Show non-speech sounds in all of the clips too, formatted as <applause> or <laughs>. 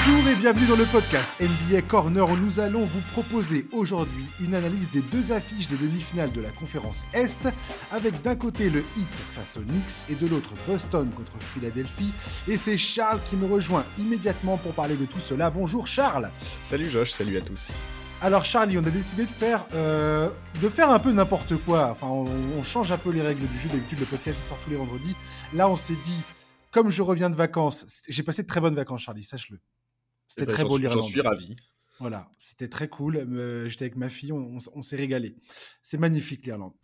Bonjour et bienvenue dans le podcast NBA Corner où nous allons vous proposer aujourd'hui une analyse des deux affiches des demi-finales de la conférence Est avec d'un côté le Heat face aux Knicks et de l'autre Boston contre Philadelphie et c'est Charles qui me rejoint immédiatement pour parler de tout cela. Bonjour Charles Salut Josh, salut à tous alors Charlie, on a décidé de faire, euh, de faire un peu n'importe quoi. Enfin, on, on, change un peu les règles du jeu. D'habitude, le podcast sort tous les vendredis. Là, on s'est dit, comme je reviens de vacances, j'ai passé de très bonnes vacances, Charlie, sache-le. C'était Eh ben, très beau l'Irlande. J'en suis ravi. Voilà, c'était très cool. Euh, J'étais avec ma fille, on, s'est régalé. C'est magnifique l'Irlande.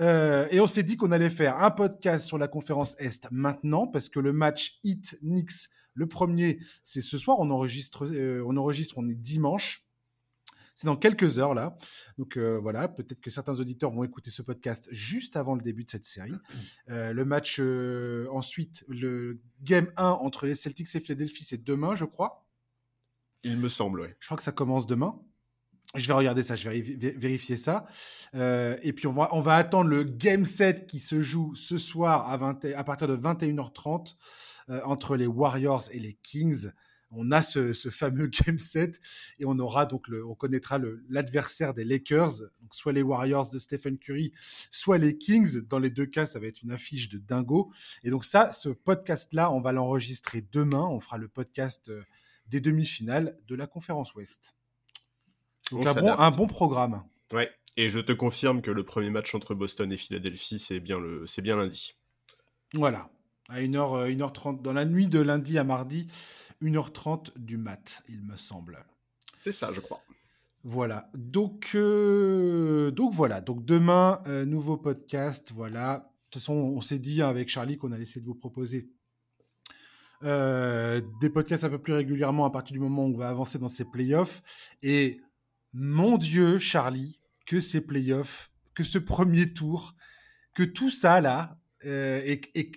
Euh, et on s'est dit qu'on allait faire un podcast sur la conférence Est maintenant, parce que le match Heat Knicks, le premier, c'est ce soir. On enregistre, euh, on enregistre, on est dimanche. C'est dans quelques heures là. Donc euh, voilà, peut-être que certains auditeurs vont écouter ce podcast juste avant le début de cette série. <clears throat> Euh, le match euh, ensuite, le game 1 entre les Celtics et Philadelphie, c'est demain, je crois. Il me semble. Je crois que ça commence demain. Je vais regarder ça, je vais véri- vé- vérifier ça. Euh, et puis on va, attendre le game 7 qui se joue ce soir à, 20 et- à partir de 21h30 euh, entre les Warriors et les Kings. On a ce, fameux <laughs> game 7 et on aura donc on connaîtra l'adversaire des Lakers, donc soit les Warriors de Stephen Curry, soit les Kings. Dans les deux cas, ça va être une affiche de dingo. Et donc ça, ce podcast-là, on va l'enregistrer demain. On fera le podcast euh, des demi-finales de la conférence Ouest. Donc On un bon, un bon programme. Ouais. Et je te confirme que le premier match entre Boston et Philadelphie, c'est bien, le... c'est bien lundi. Voilà. À 1h, 1h30, dans la nuit de lundi à mardi, 1h30 du mat, il me semble. C'est ça, je crois. Voilà. Donc, euh, donc voilà. Donc demain, euh, nouveau podcast. Voilà. De toute façon, on s'est dit hein, avec Charlie qu'on allait essayer de vous proposer euh, des podcasts un peu plus régulièrement à partir du moment où on va avancer dans ces playoffs. Et mon Dieu, Charlie, que ces playoffs, que ce premier tour, que tout ça là, euh, et, et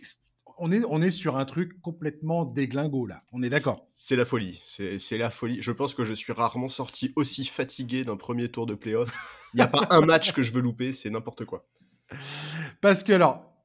on est, on est sur un truc complètement déglingo là. On est d'accord? C'est la folie. C'est la folie. Je pense que je suis rarement sorti aussi fatigué d'un premier tour de playoff. Il n'y a pas un match que je veux louper, c'est n'importe quoi. Parce que alors,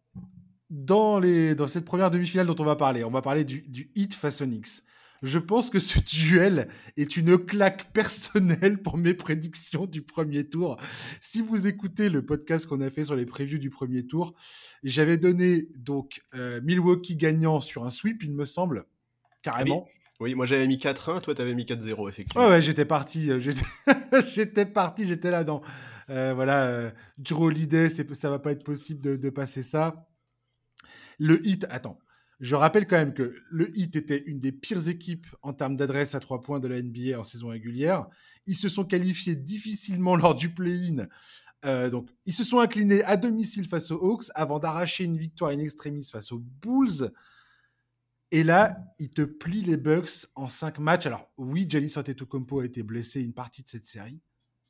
dans, les, dans cette première demi-finale dont on va parler, on va parler du, du Heat face aux Knicks. Je pense que ce duel est une claque personnelle pour mes prédictions du premier tour. Si vous écoutez le podcast qu'on a fait sur les previews du premier tour, j'avais donné donc euh, Milwaukee gagnant sur un sweep, il me semble, carrément. Oui, moi j'avais mis 4-1, toi t'avais mis 4-0, effectivement. Ouais, ouais, j'étais parti. euh, <laughs> J'étais, parti, j'étais là dans. euh, voilà, euh, Drew Holiday, ça va pas être possible de, de passer ça. Le hit, attends. Je rappelle quand même que le Heat était une des pires équipes en termes d'adresse à trois points de la NBA en saison régulière. Ils se sont qualifiés difficilement <laughs> lors du play-in. Euh, donc, ils se sont inclinés à domicile face aux Hawks avant d'arracher une victoire in extremis face aux Bulls. Et là, ils te plient les Bucks en cinq matchs. Alors, oui, Giannis Antetokounmpo a été blessé une partie de cette série.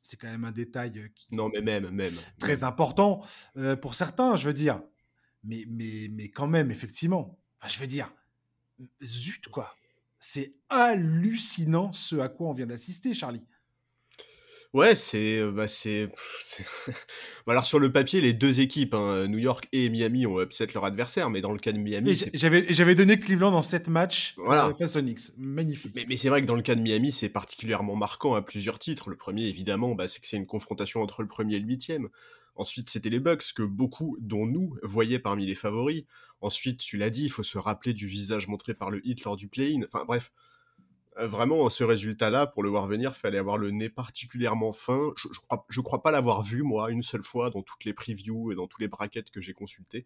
C'est quand même un détail euh, qui Non, mais même, même. très important euh, pour certains, je veux dire. Mais, mais, mais quand même, effectivement, enfin, je veux dire, zut, quoi. C'est hallucinant ce à quoi on vient d'assister, Charlie. Ouais, c'est. euh, Bah, c'est. <laughs> Bah, alors, sur le papier, les deux équipes, hein, New York et Miami, ont upset leur adversaire, mais dans le cas de Miami. J'avais donné Cleveland en 7 matchs Voilà. euh, face aux Knicks. Magnifique. Mais, mais c'est vrai que dans le cas de Miami, c'est particulièrement marquant à plusieurs titres. Le premier, évidemment, bah, c'est que c'est une confrontation entre le premier et le huitième. Ensuite, c'était les Bucks que beaucoup, dont nous, voyaient parmi les favoris. Ensuite, tu l'as dit, il faut se rappeler du visage montré par le hit lors du play-in. Enfin bref, euh, vraiment, ce résultat-là, pour le voir venir, fallait avoir le nez particulièrement fin. Je, je crois, je crois pas l'avoir vu, moi, une seule fois dans toutes les previews et dans tous les brackets que j'ai consultés.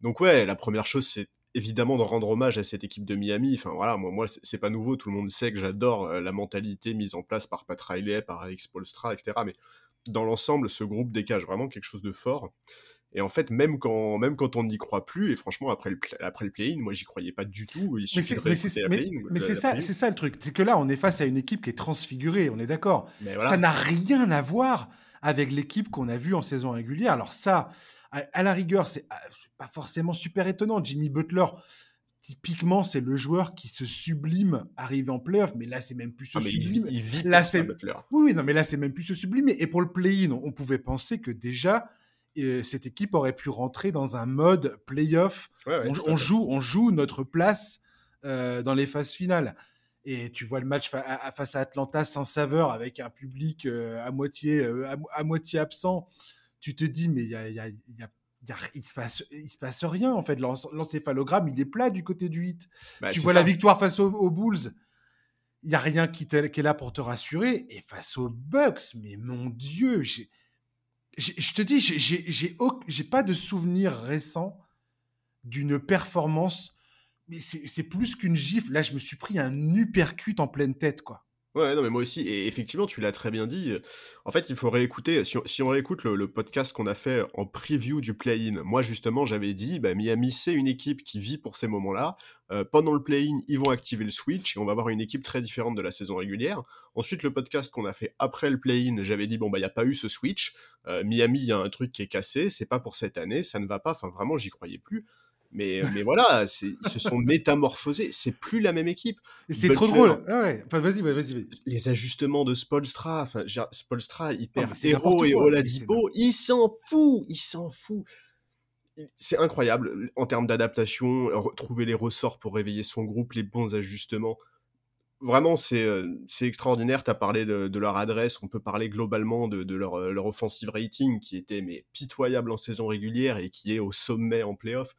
Donc ouais, la première chose, c'est évidemment de rendre hommage à cette équipe de Miami. Enfin voilà, moi, moi c'est c'est pas nouveau, tout le monde sait que j'adore euh, la mentalité mise en place par Pat Riley, par Alex Polstra, etc. Mais dans l'ensemble, ce groupe dégage vraiment quelque chose de fort. Et en fait, même quand, même quand on n'y croit plus, et franchement, après le, après le play-in, moi, j'y croyais pas du tout. Il Mais c'est mais ça, c'est ça le truc. C'est que là, on est face à une équipe qui est transfigurée, on est d'accord. Voilà. Ça n'a rien à voir avec l'équipe qu'on a vue en saison régulière. Alors ça, à, à la rigueur, c'est ah, c'est pas forcément super étonnant. Jimmy Butler, typiquement, c'est le joueur qui se sublime arrivé en playoff, mais là, c'est même plus se Ah, sublime. il vit Là, c'est-. Oui, oui, non, mais là, c'est même plus se sublimer. Et pour le play-in, on, pouvait penser que déjà, euh, cette équipe aurait pu rentrer dans un mode playoff Ouais, ouais, on, joue, on joue notre place euh, dans les phases finales. et tu vois le match face à Atlanta sans saveur avec un public à moitié à, moitié absent, tu te dis mais il y a, y a, il se passe il se passe rien en fait. L'encéphalogramme il est plat du côté du hit bah, tu vois la victoire face aux, Bulls. Il y a rien qui, qui, est là pour te rassurer. Et face aux Bucks mais mon dieu je te dis j'ai pas de souvenir récent d'une performance mais c'est plus qu'une gifle. Là, je me suis pris un uppercut en pleine tête, quoi. Ouais, non, mais moi aussi. Et effectivement, tu l'as très bien dit. En fait, il faut réécouter. Si on, réécoute le, podcast qu'on a fait en preview du play-in, moi, justement, j'avais dit bah, Miami, c'est une équipe qui vit pour ces moments-là. Euh, pendant le play-in, ils vont activer le switch et on va avoir une équipe très différente de la saison régulière. Ensuite, le podcast qu'on a fait après le play-in, j'avais dit bon, bah, il n'y a pas eu ce switch. Euh, Miami, il y a un truc qui est cassé. C'est pas pour cette année. Ça ne va pas. Enfin, vraiment, j'y croyais plus. Mais, <laughs> mais voilà, ils se sont métamorphosés. C'est plus la même équipe. C'est trop drôle. Ah ouais. Enfin, vas-y, vas-y. Les ajustements de Spolstra, enfin, Spolstra, il perd Héros et Oladipo. Il s'en fout. Il s'en fout. C'est incroyable en termes d'adaptation, trouver les ressorts pour réveiller son groupe, les bons ajustements. Vraiment, c'est euh, extraordinaire. Tu as parlé de, leur adresse. On peut parler globalement de, leur, leur offensive rating qui était mais, pitoyable en saison régulière et qui est au sommet en playoff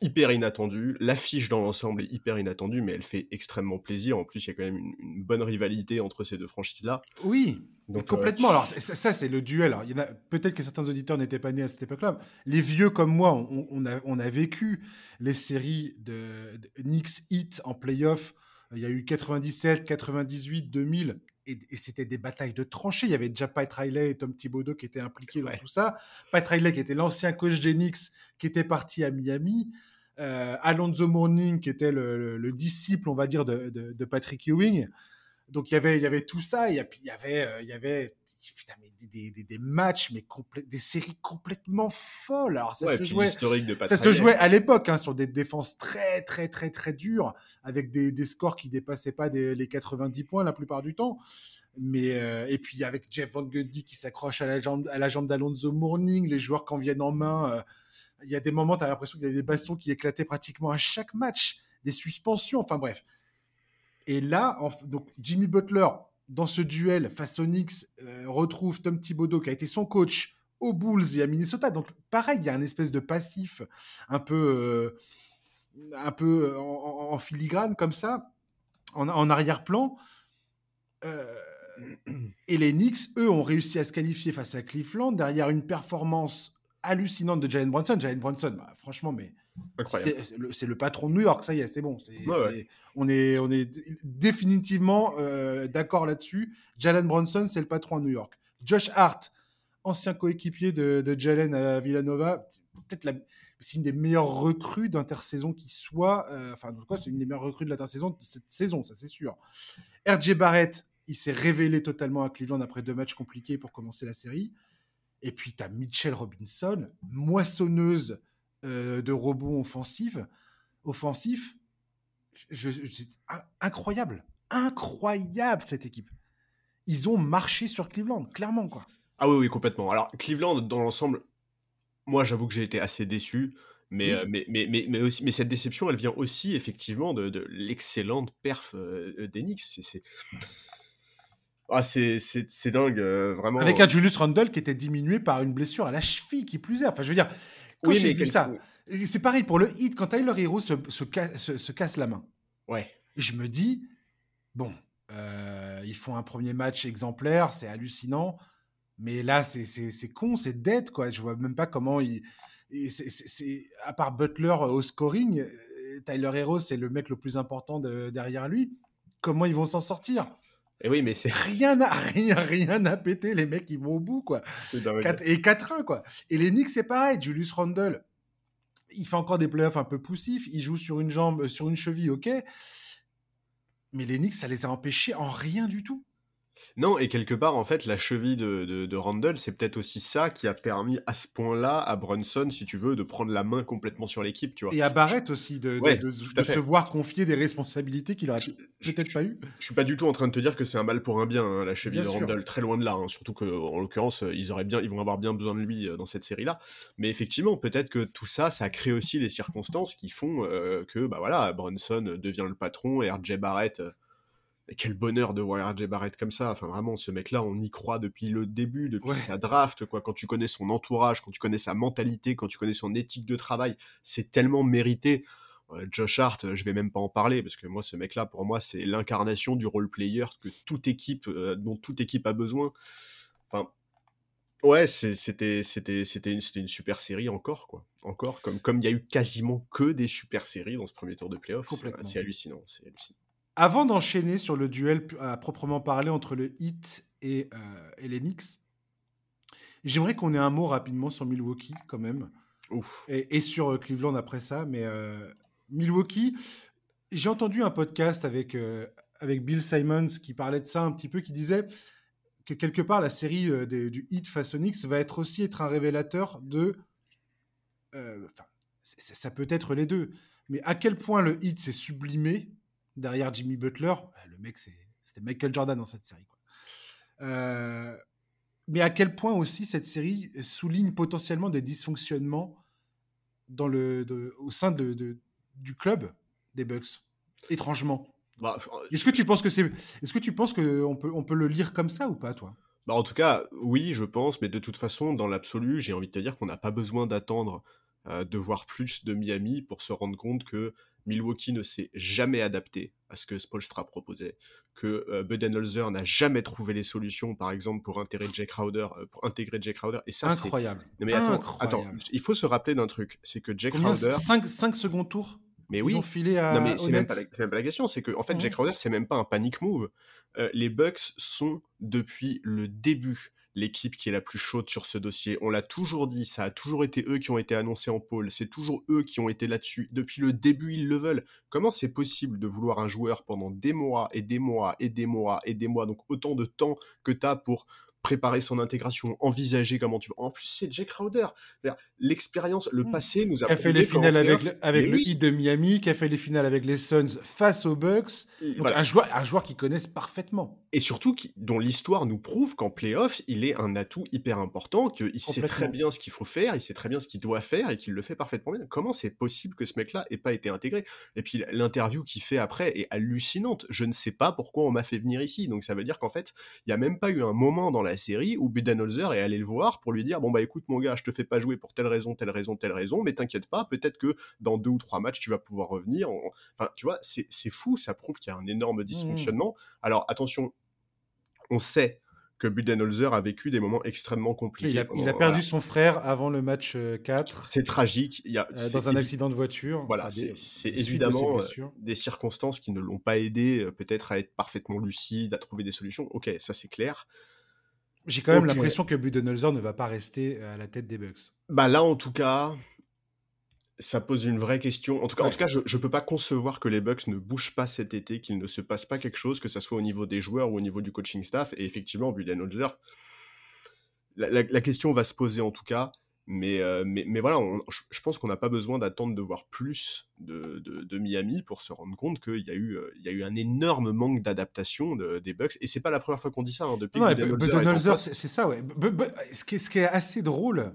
hyper inattendu. L'affiche dans l'ensemble est hyper inattendue, mais elle fait extrêmement plaisir. En plus, il y a quand même une, bonne rivalité entre ces deux franchises-là. Oui, Donc, euh, complètement. Alors ça, c'est le duel. Alors, il y en a peut-être que certains auditeurs n'étaient pas nés à cette époque-là. Les vieux comme moi, on, a, on a vécu les séries de, Knicks Heat en playoff. Il y a eu 97, 98, 2000 et, c'était des batailles de tranchées. Il y avait déjà Pat Riley et Tom Thibodeau qui étaient impliqués dans tout ça. Pat Riley qui était l'ancien coach d'Enix qui était parti à Miami. Euh, Alonzo Mourning qui était le, disciple, on va dire, de, Patrick Ewing. Donc il y avait, il y avait tout ça. Et puis il y avait, euh, il y avait des, matchs, mais des séries complètement folles. Alors ça se jouait, ça se jouait à l'époque hein, sur des défenses très, très, très, très dures, avec des, scores qui dépassaient pas les 90 points la plupart du temps. Mais euh, et puis avec Jeff Van Gundy qui s'accroche à la jambe, à la jambe d'Alonzo Mourning, les joueurs qui en viennent en main il y a des moments, tu as l'impression qu'il y a des bastons qui éclataient pratiquement à chaque match, des suspensions, enfin bref. Et là, donc Jimmy Butler, dans ce duel face aux Knicks, euh, retrouve Tom Thibodeau, qui a été son coach aux Bulls et à Minnesota. Donc pareil, il y a un espèce de passif un peu, euh, un peu en, filigrane comme ça, en, arrière-plan. Euh, et les Knicks, eux, ont réussi à se qualifier face à Cleveland derrière une performance hallucinante de Jalen Brunson. Jalen Brunson, bah, franchement, mais c'est le, patron de New York, ça y est, c'est bon. On, est, on est définitivement euh, d'accord là-dessus. Jalen Brunson, c'est le patron à New York. Josh Hart, ancien coéquipier de, Jalen à Villanova, peut-être c'est une des meilleures recrues d'intersaison qui soit. Euh, enfin, en tout cas, c'est une des meilleures recrues de l'intersaison de cette saison, ça c'est sûr. RJ Barrett, il s'est révélé totalement à Cleveland après deux matchs compliqués pour commencer la série. Et puis, tu as Mitchell Robinson, moissonneuse euh, de robots offensifs. offensifs. Je, incroyable. Incroyable, cette équipe. Ils ont marché sur Cleveland, clairement, quoi. Ah oui, oui, complètement. Alors, Cleveland, dans l'ensemble, moi, j'avoue que j'ai été assez déçu. Mais, euh, mais, mais, mais, aussi, mais cette déception, elle vient aussi, effectivement, de, l'excellente perf euh, d'Enix. C'est ah, c'est dingue, euh, vraiment. Avec un Julius Randle qui était diminué par une blessure à la cheville, qui plus est. Enfin, je veux dire, quand oui, j'ai vu ça, c'est pareil pour le hit, quand Tyler Hero se, se, se, casse la main. Ouais. Je me dis, bon, euh, ils font un premier match exemplaire, c'est hallucinant, mais là, c'est con, c'est dead, quoi. Je vois même pas comment il. c'est à part Butler au scoring, euh, Tyler Hero, c'est le mec le plus important de, derrière lui. Comment ils vont s'en sortir? Et oui, mais c'est. <laughs> Rien à, rien, rien à péter, les mecs, ils vont au bout, quoi. et 4-1, quoi. Et les Knicks, c'est pareil. Julius Randle, il fait encore des playoffs un peu poussifs. Il joue sur une jambe, sur une cheville, ok. Mais les Knicks, ça les a empêchés en rien du tout. Non, et quelque part, en fait, la cheville de, de, de Randall, c'est peut-être aussi ça qui a permis à ce point-là à Brunson, si tu veux, de prendre la main complètement sur l'équipe, tu vois. Et à Barrett aussi, de, de- Ouais, de- tout de à fait. se voir confier des responsabilités qu'il aurait Je- je- peut-être pas eu. Je suis pas du tout en train de te dire que c'est un mal pour un bien, hein, la cheville Bien de sûr. Randall, très loin de là. hein, surtout que, en l'occurrence, euh, ils auraient bien, ils vont avoir bien besoin de lui euh, dans cette série-là. Mais effectivement, peut-être que tout ça, ça crée aussi les circonstances qui font euh, que, bah voilà, Brunson devient le patron et RJ Barrett. euh, quel bonheur de voir RJ Barrett comme ça. Enfin, vraiment, ce mec-là, on y croit depuis le début, depuis Ouais. sa draft, quoi. Quand tu connais son entourage, quand tu connais sa mentalité, quand tu connais son éthique de travail, c'est tellement mérité. Euh, Josh Hart, euh, je vais même pas en parler parce que moi, ce mec-là, pour moi, c'est l'incarnation du role player que toute équipe, euh, dont toute équipe a besoin. Enfin, ouais, c'était, c'était, c'était une, super série encore, quoi. Encore, comme, comme il y a eu quasiment que des super séries dans ce premier tour de playoff. C'est hallucinant, c'est hallucinant. Avant d'enchaîner sur le duel à proprement parler entre le Heat et, euh, et les Knicks, j'aimerais qu'on ait un mot rapidement sur Milwaukee quand même. Ouf. et, et sur euh, Cleveland après ça. Mais euh, Milwaukee, j'ai entendu un podcast avec, euh, avec Bill Simons qui parlait de ça un petit peu, qui disait que quelque part la série euh, des- du Heat face aux Knicks va être aussi être un révélateur de. enfin, ça peut être les deux, mais à quel point le Heat s'est sublimé derrière Jimmy Butler. euh, Le mec, c'était Michael Jordan dans cette série. quoi. Euh, mais à quel point aussi cette série souligne potentiellement des dysfonctionnements dans le, de- au sein de, de- du club des Bucks, étrangement? Bah, Est-ce que tu penses que c'est, est-ce que tu penses que on peut, on peut le lire comme ça ou pas, toi? Bah, en tout cas, oui, je pense, mais de toute façon, dans l'absolu, j'ai envie de te dire qu'on n'a pas besoin d'attendre euh, de voir plus de Miami pour se rendre compte que Milwaukee ne s'est jamais adapté à ce que Spolstra proposait, que euh, Budenholzer n'a jamais trouvé les solutions, par exemple, pour intégrer Jake Crowder, euh, pour intégrer Jake Crowder, et ça, c'est... Incroyable. Non mais attends, Incroyable. attends, il faut se rappeler d'un truc, c'est que Jake Combien? Crowder... 5, secondes tours? Mais Ils oui, filé à non mais c'est même, même pas la question, c'est que en fait Mhm. Jack Crowder c'est même pas un panic move. Euh, les Bucks sont depuis le début l'équipe qui est la plus chaude sur ce dossier. On l'a toujours dit, ça a toujours été eux qui ont été annoncés en pôle, c'est toujours eux qui ont été là-dessus. Depuis le début ils le veulent. Comment c'est possible de vouloir un joueur pendant des mois et des mois et des mois et des mois, donc autant de temps que tu as pour préparer son intégration, envisager comment tu... En plus c'est Jack Crowder. L'expérience, le Mhm. passé nous a qui a fait les finales avec, le, avec le Heat de Miami, qui a fait les finales avec les Suns face aux Bucks. Donc voilà. un joueur, un joueur qu'ils connaissent parfaitement. et surtout qui- dont l'histoire nous prouve qu'en playoffs, il est un atout hyper important, qu'il sait très bien ce qu'il faut faire, il sait très bien ce qu'il doit faire et qu'il le fait parfaitement bien. Comment c'est possible que ce mec-là ait pas été intégré? Et puis l'interview qu'il fait après est hallucinante. Je ne sais pas pourquoi on m'a fait venir ici. Donc ça veut dire qu'en fait, il n'y a même pas eu un moment dans la série où Budenholzer est allé le voir pour lui dire bon bah écoute mon gars, je te fais pas jouer pour telle raison, telle raison, telle raison, mais t'inquiète pas, peut-être que dans deux ou trois matchs tu vas pouvoir revenir. On- Enfin, tu vois, c'est c'est fou, ça prouve qu'il y a un énorme dysfonctionnement. Alors attention, on sait que Budenholzer a vécu des moments extrêmement compliqués. Il a, il pendant- a perdu voilà. son frère avant le match euh, 4 C'est tragique. Il y a, euh, dans un accident de voiture. Voilà, Enfin, c'est de évidemment euh, des circonstances qui ne l'ont pas aidé, euh, peut-être à être parfaitement lucide, à trouver des solutions. Ok, ça c'est clair. J'ai quand même l'impression que Budenholzer ne va pas rester à la tête des Bucks. Bah là, en tout cas, ça pose une vraie question. En tout cas, en tout cas je ne peux pas concevoir que les Bucks ne bougent pas cet été, qu'il ne se passe pas quelque chose, que ça soit au niveau des joueurs ou au niveau du coaching staff. Et effectivement, Budenholzer, la, la- la question va se poser en tout cas. Mais, euh, mais, mais voilà, on- je, pense qu'on n'a pas besoin d'attendre de voir plus de, de- de Miami pour se rendre compte qu'il y, a eu, euh, il y a eu un énorme manque d'adaptation de- des Bucks. Et c'est pas la première fois qu'on dit ça. hein, depuis Non, que c'est ça, ouais. Ce, qui est, ce qui est assez drôle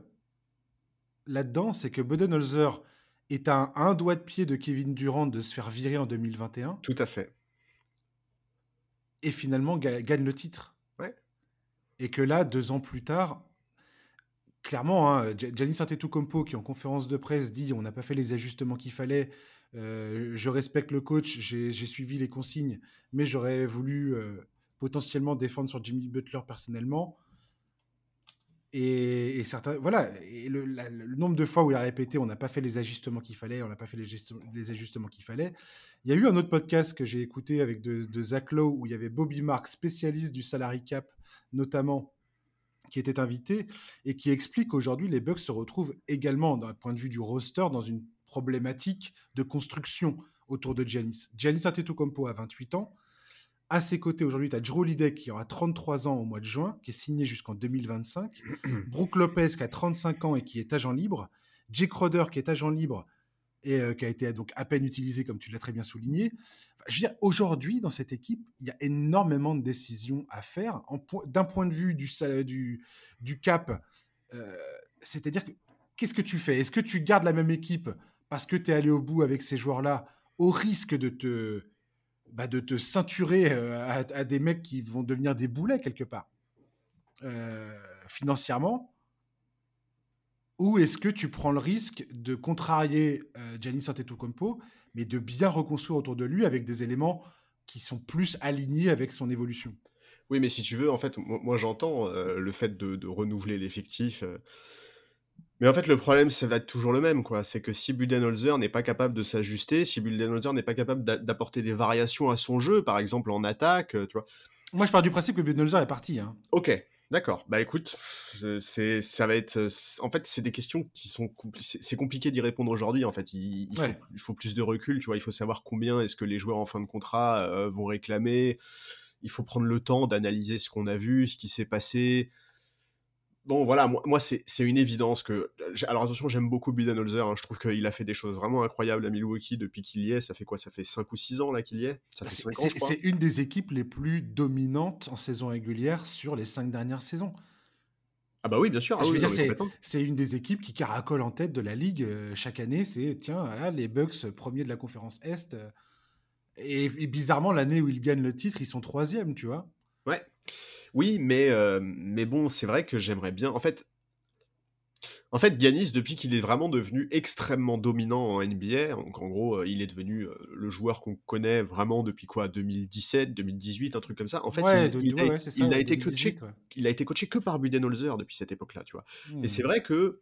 là-dedans, c'est que Budenholzer est à un, un doigt de pied de Kevin Durant de se faire virer en 2021 Tout à fait. et finalement ga- gagne le titre. Ouais. Et que là, deux ans plus tard, clairement, hein, Gi- Giannis Antetokounmpo qui en conférence de presse dit on n'a pas fait les ajustements qu'il fallait. euh, je respecte le coach, j'ai suivi les consignes, mais j'aurais voulu euh, potentiellement défendre sur Jimmy Butler personnellement. Et, certains, voilà, le, nombre de fois où il a répété on n'a pas fait les ajustements qu'il fallait, on n'a pas fait les ajustements qu'il fallait. Il y a eu un autre podcast que j'ai écouté avec de, de Zach Lowe où il y avait Bobby Mark, spécialiste du salary cap notamment, qui était invité et qui explique qu'aujourd'hui les Bucks se retrouvent également d'un point de vue du roster dans une problématique de construction autour de Giannis. Giannis Antetokounmpo a 28 ans, À ses côtés, aujourd'hui, tu as Drew Holiday qui aura 33 ans au mois de juin, qui est signé jusqu'en 2025. Brooke Lopez qui a 35 ans et qui est agent libre. Jake Roder qui est agent libre et euh, qui a été donc à peine utilisé, comme tu l'as très bien souligné. je veux dire, aujourd'hui, dans cette équipe, il y a énormément de décisions à faire. D'un point de vue du, cap, euh, c'est-à-dire, qu'est-ce que tu fais? Est-ce que tu gardes la même équipe parce que tu es allé au bout avec ces joueurs-là, au risque de te, bah, de te ceinturer euh, à, des mecs qui vont devenir des boulets quelque part, financièrement ou est-ce que tu prends le risque de contrarier euh, Giannis Antetokounmpo, mais de bien reconstruire autour de lui avec des éléments qui sont plus alignés avec son évolution? Oui, mais si tu veux, en fait, moi, j'entends euh, le fait de, renouveler l'effectif. Euh. Mais en fait, le problème, ça va être toujours le même, quoi. C'est que si Budenholzer n'est pas capable de s'ajuster, si Budenholzer n'est pas capable d'apporter des variations à son jeu, par exemple en attaque, tu vois. Moi, je pars du principe que Budenholzer est parti. Hein. Ok, D'accord. Bah écoute, c'est, ça va être. En fait, c'est des questions qui sont. C'est compliqué d'y répondre aujourd'hui. En fait, il, faut, plus de recul. Tu vois, il faut savoir combien est-ce que les joueurs en fin de contrat euh, vont réclamer. Il faut prendre le temps d'analyser ce qu'on a vu, ce qui s'est passé bon, voilà, moi, c'est une évidence que. Alors attention, j'aime beaucoup Budenholzer. Hein, je trouve qu'il a fait des choses vraiment incroyables à Milwaukee depuis qu'il y est. Ça fait quoi? Ça fait 5 ou 6 ans là qu'il y est? C'est une des équipes les plus dominantes en saison régulière sur les 5 dernières saisons. Ah bah oui, bien sûr. Ah c'est une des équipes qui caracole en tête de la ligue euh, chaque année. C'est tiens, les Bucks premiers de la conférence Est. Euh, et, et bizarrement, l'année où ils gagnent le titre, ils sont troisième, tu vois. Ouais. Oui, mais, mais bon, c'est vrai que j'aimerais bien. En fait, en fait, Giannis, depuis qu'il est vraiment devenu extrêmement dominant en NBA, en, en gros, il est devenu le joueur qu'on connaît vraiment depuis quoi 2017, 2018, un truc comme ça. En fait, il, a, été coaché, il a été coaché que par Budenholzer depuis cette époque-là, tu vois. Et c'est mmh. vrai que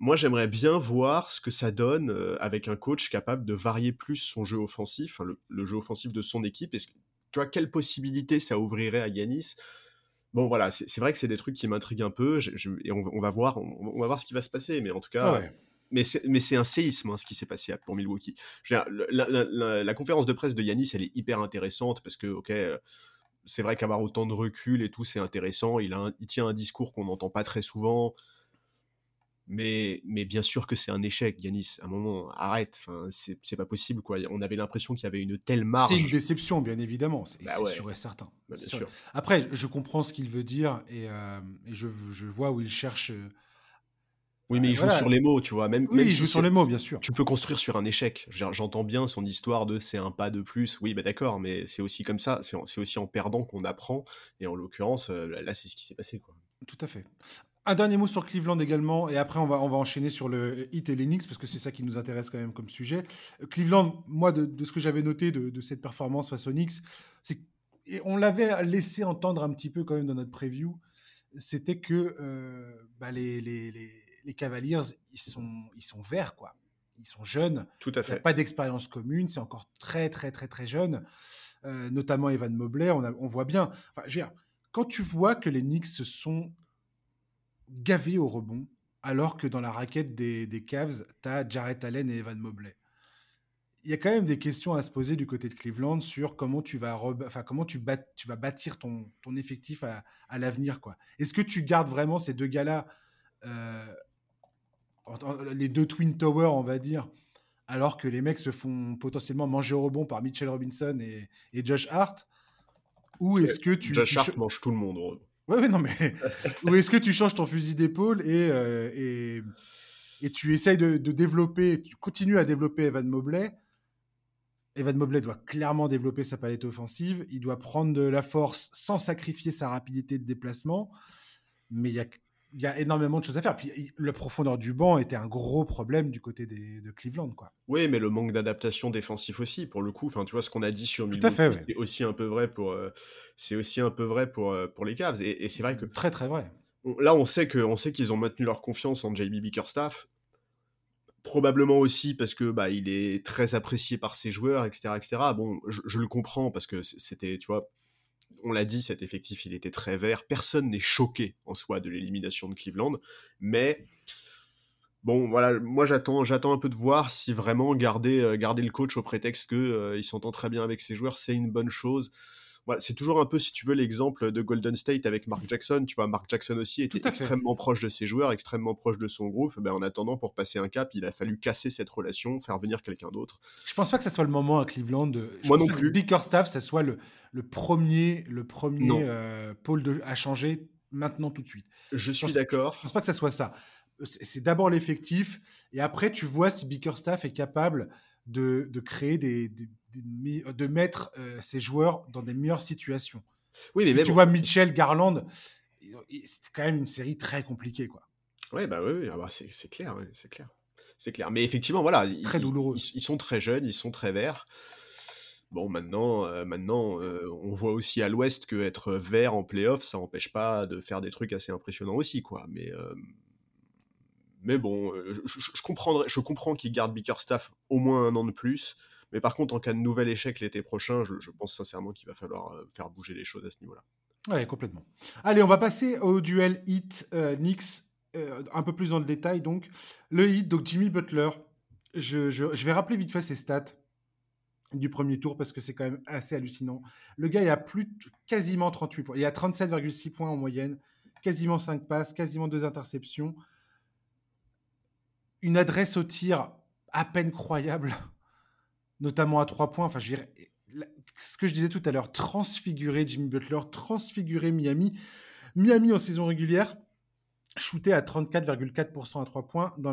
moi, j'aimerais bien voir ce que ça donne avec un coach capable de varier plus son jeu offensif, le, jeu offensif de son équipe. Et tu vois, quelle possibilité ça ouvrirait à Yanis bon voilà, c'est vrai que c'est des trucs qui m'intriguent un peu, et on, va voir, on, va voir ce qui va se passer, mais en tout cas, mais c'est un séisme hein, ce qui s'est passé pour Milwaukee. la, conférence de presse de Yanis, elle est hyper intéressante parce que, ok, euh, c'est vrai qu'avoir autant de recul et tout, c'est intéressant. Il, a il tient un discours qu'on n'entend pas très souvent. Mais, mais bien sûr que c'est un échec, Yanis. À un moment, arrête. Enfin, c'est pas possible, quoi. On avait l'impression qu'il y avait une telle marge. C'est une déception, bien évidemment. C'est bah sûr et certain. Bah, bien sûr. Après, je comprends ce qu'il veut dire et, euh, et je, je, vois où il cherche. Euh, oui, mais il joue sur les mots, tu vois. Même, oui, il joue sur les mots, bien sûr. Tu peux construire sur un échec. J'entends bien son histoire de c'est un pas de plus. Oui, bah d'accord, mais c'est aussi comme ça. C'est aussi en perdant qu'on apprend. Et en l'occurrence, euh, là, c'est ce qui s'est passé, quoi. Tout à fait. Un dernier mot sur Cleveland également, et après on va, on va enchaîner sur le Hit et l'Enix, parce que c'est ça qui nous intéresse quand même comme sujet. Cleveland, moi, de, ce que j'avais noté de, cette performance face aux Knicks, c'est on l'avait laissé entendre un petit peu quand même dans notre preview, c'était que euh, bah, les, les, les, Cavaliers, ils sont, ils sont verts, quoi. Ils sont jeunes. Tout à fait. Il n'y a pas d'expérience commune, c'est encore très, très, très, très jeune. Euh, notamment Evan Mobley, on, on voit bien. Enfin, je veux dire, quand tu vois que les Knicks se sont gavé au rebond, alors que dans la raquette des, des Cavs, tu as Jarrett Allen et Evan Mobley. Il y a quand même des questions à se poser du côté de Cleveland sur comment tu vas, enfin, comment tu, tu vas bâtir ton, ton effectif à, à l'avenir. quoi. Est-ce que tu gardes vraiment ces deux gars-là, euh, les deux Twin Towers, on va dire, alors que les mecs se font potentiellement manger au rebond par Mitchell Robinson et, et Josh Hart? Ou est-ce que tu. Josh Hart mange tout le monde au rebond. Ouais, non, mais. <laughs> Ou est-ce que tu changes ton fusil d'épaule et, euh, et, et, tu essayes de, développer, tu continues à développer Evan Mobley? Evan Mobley doit clairement développer sa palette offensive. Il doit prendre de la force sans sacrifier sa rapidité de déplacement. Mais il y a il y a énormément de choses à faire. Puis la profondeur du banc était un gros problème du côté des, de Cleveland, quoi. Oui, mais le manque d'adaptation défensif aussi, pour le coup. Enfin, tu vois ce qu'on a dit sur Milwaukee, c'est aussi un peu vrai pour, euh, c'est aussi un peu vrai pour euh, pour les Cavs. Et, c'est vrai que très très vrai. là, on sait que, on sait qu'ils ont maintenu leur confiance en JB Bickerstaff. Probablement aussi parce que bah il est très apprécié par ses joueurs, etc., etc. Bon, je, je le comprends parce que c'était, tu vois, on l'a dit, cet effectif, il était très vert. Personne n'est choqué en soi de l'élimination de Cleveland. Mais bon, voilà, moi j'attends, j'attends un peu de voir si vraiment garder, euh, garder le coach au prétexte qu'il euh, s'entend très bien avec ses joueurs, c'est une bonne chose. Voilà, c'est toujours un peu, si tu veux, l'exemple de Golden State avec Mark Jackson. Tu vois, Mark Jackson aussi était extrêmement proche de ses joueurs, extrêmement proche de son groupe. Ben, en attendant, pour passer un cap, il a fallu casser cette relation, faire venir quelqu'un d'autre. Je pense pas que ça soit le moment à Cleveland. De... Moi non plus. Bickerstaff, ça soit le, le premier, le premier euh, pôle de, à changer maintenant tout de suite. Je suis d'accord. Je pense pas que ça soit ça. C'est d'abord l'effectif, et après tu vois si Bickerstaff est capable de, de créer des, de mettre euh, ses joueurs dans des meilleures situations. Oui, mais tu vois Mitchell, Garland, c'est quand même une série très compliquée, quoi. Ouais, bah oui, ah bah c'est clair, c'est clair, c'est clair. Mais effectivement, voilà, très ils, douloureux. Ils, sont très jeunes, ils sont très verts. Bon, maintenant, euh, maintenant euh, on voit aussi à l'Ouest que être vert en playoff, ça n'empêche pas de faire des trucs assez impressionnants aussi, quoi. Mais, euh, mais bon, je, je, je comprends qu'ils gardent Bickerstaff au moins un an de plus. Mais par contre, en cas de nouvel échec l'été prochain, je, pense sincèrement qu'il va falloir faire bouger les choses à ce niveau-là. Ouais, complètement. Allez, on va passer au duel Heat-Knicks, un peu plus dans le détail. Donc, le Heat, donc Jimmy Butler. Je, vais rappeler vite fait ses stats du premier tour parce que c'est quand même assez hallucinant. Le gars, il a plus quasiment 38 points. Il a 37,6 points en moyenne, quasiment 5 passes, quasiment 2 interceptions. Une adresse au tir à peine croyable, <laughs> notamment à 3 points. Enfin, je veux ce que je disais tout à l'heure, transfigurer Jimmy Butler, transfigurer Miami. Miami en saison régulière, shooté à 34,4% à 3 points. Dans,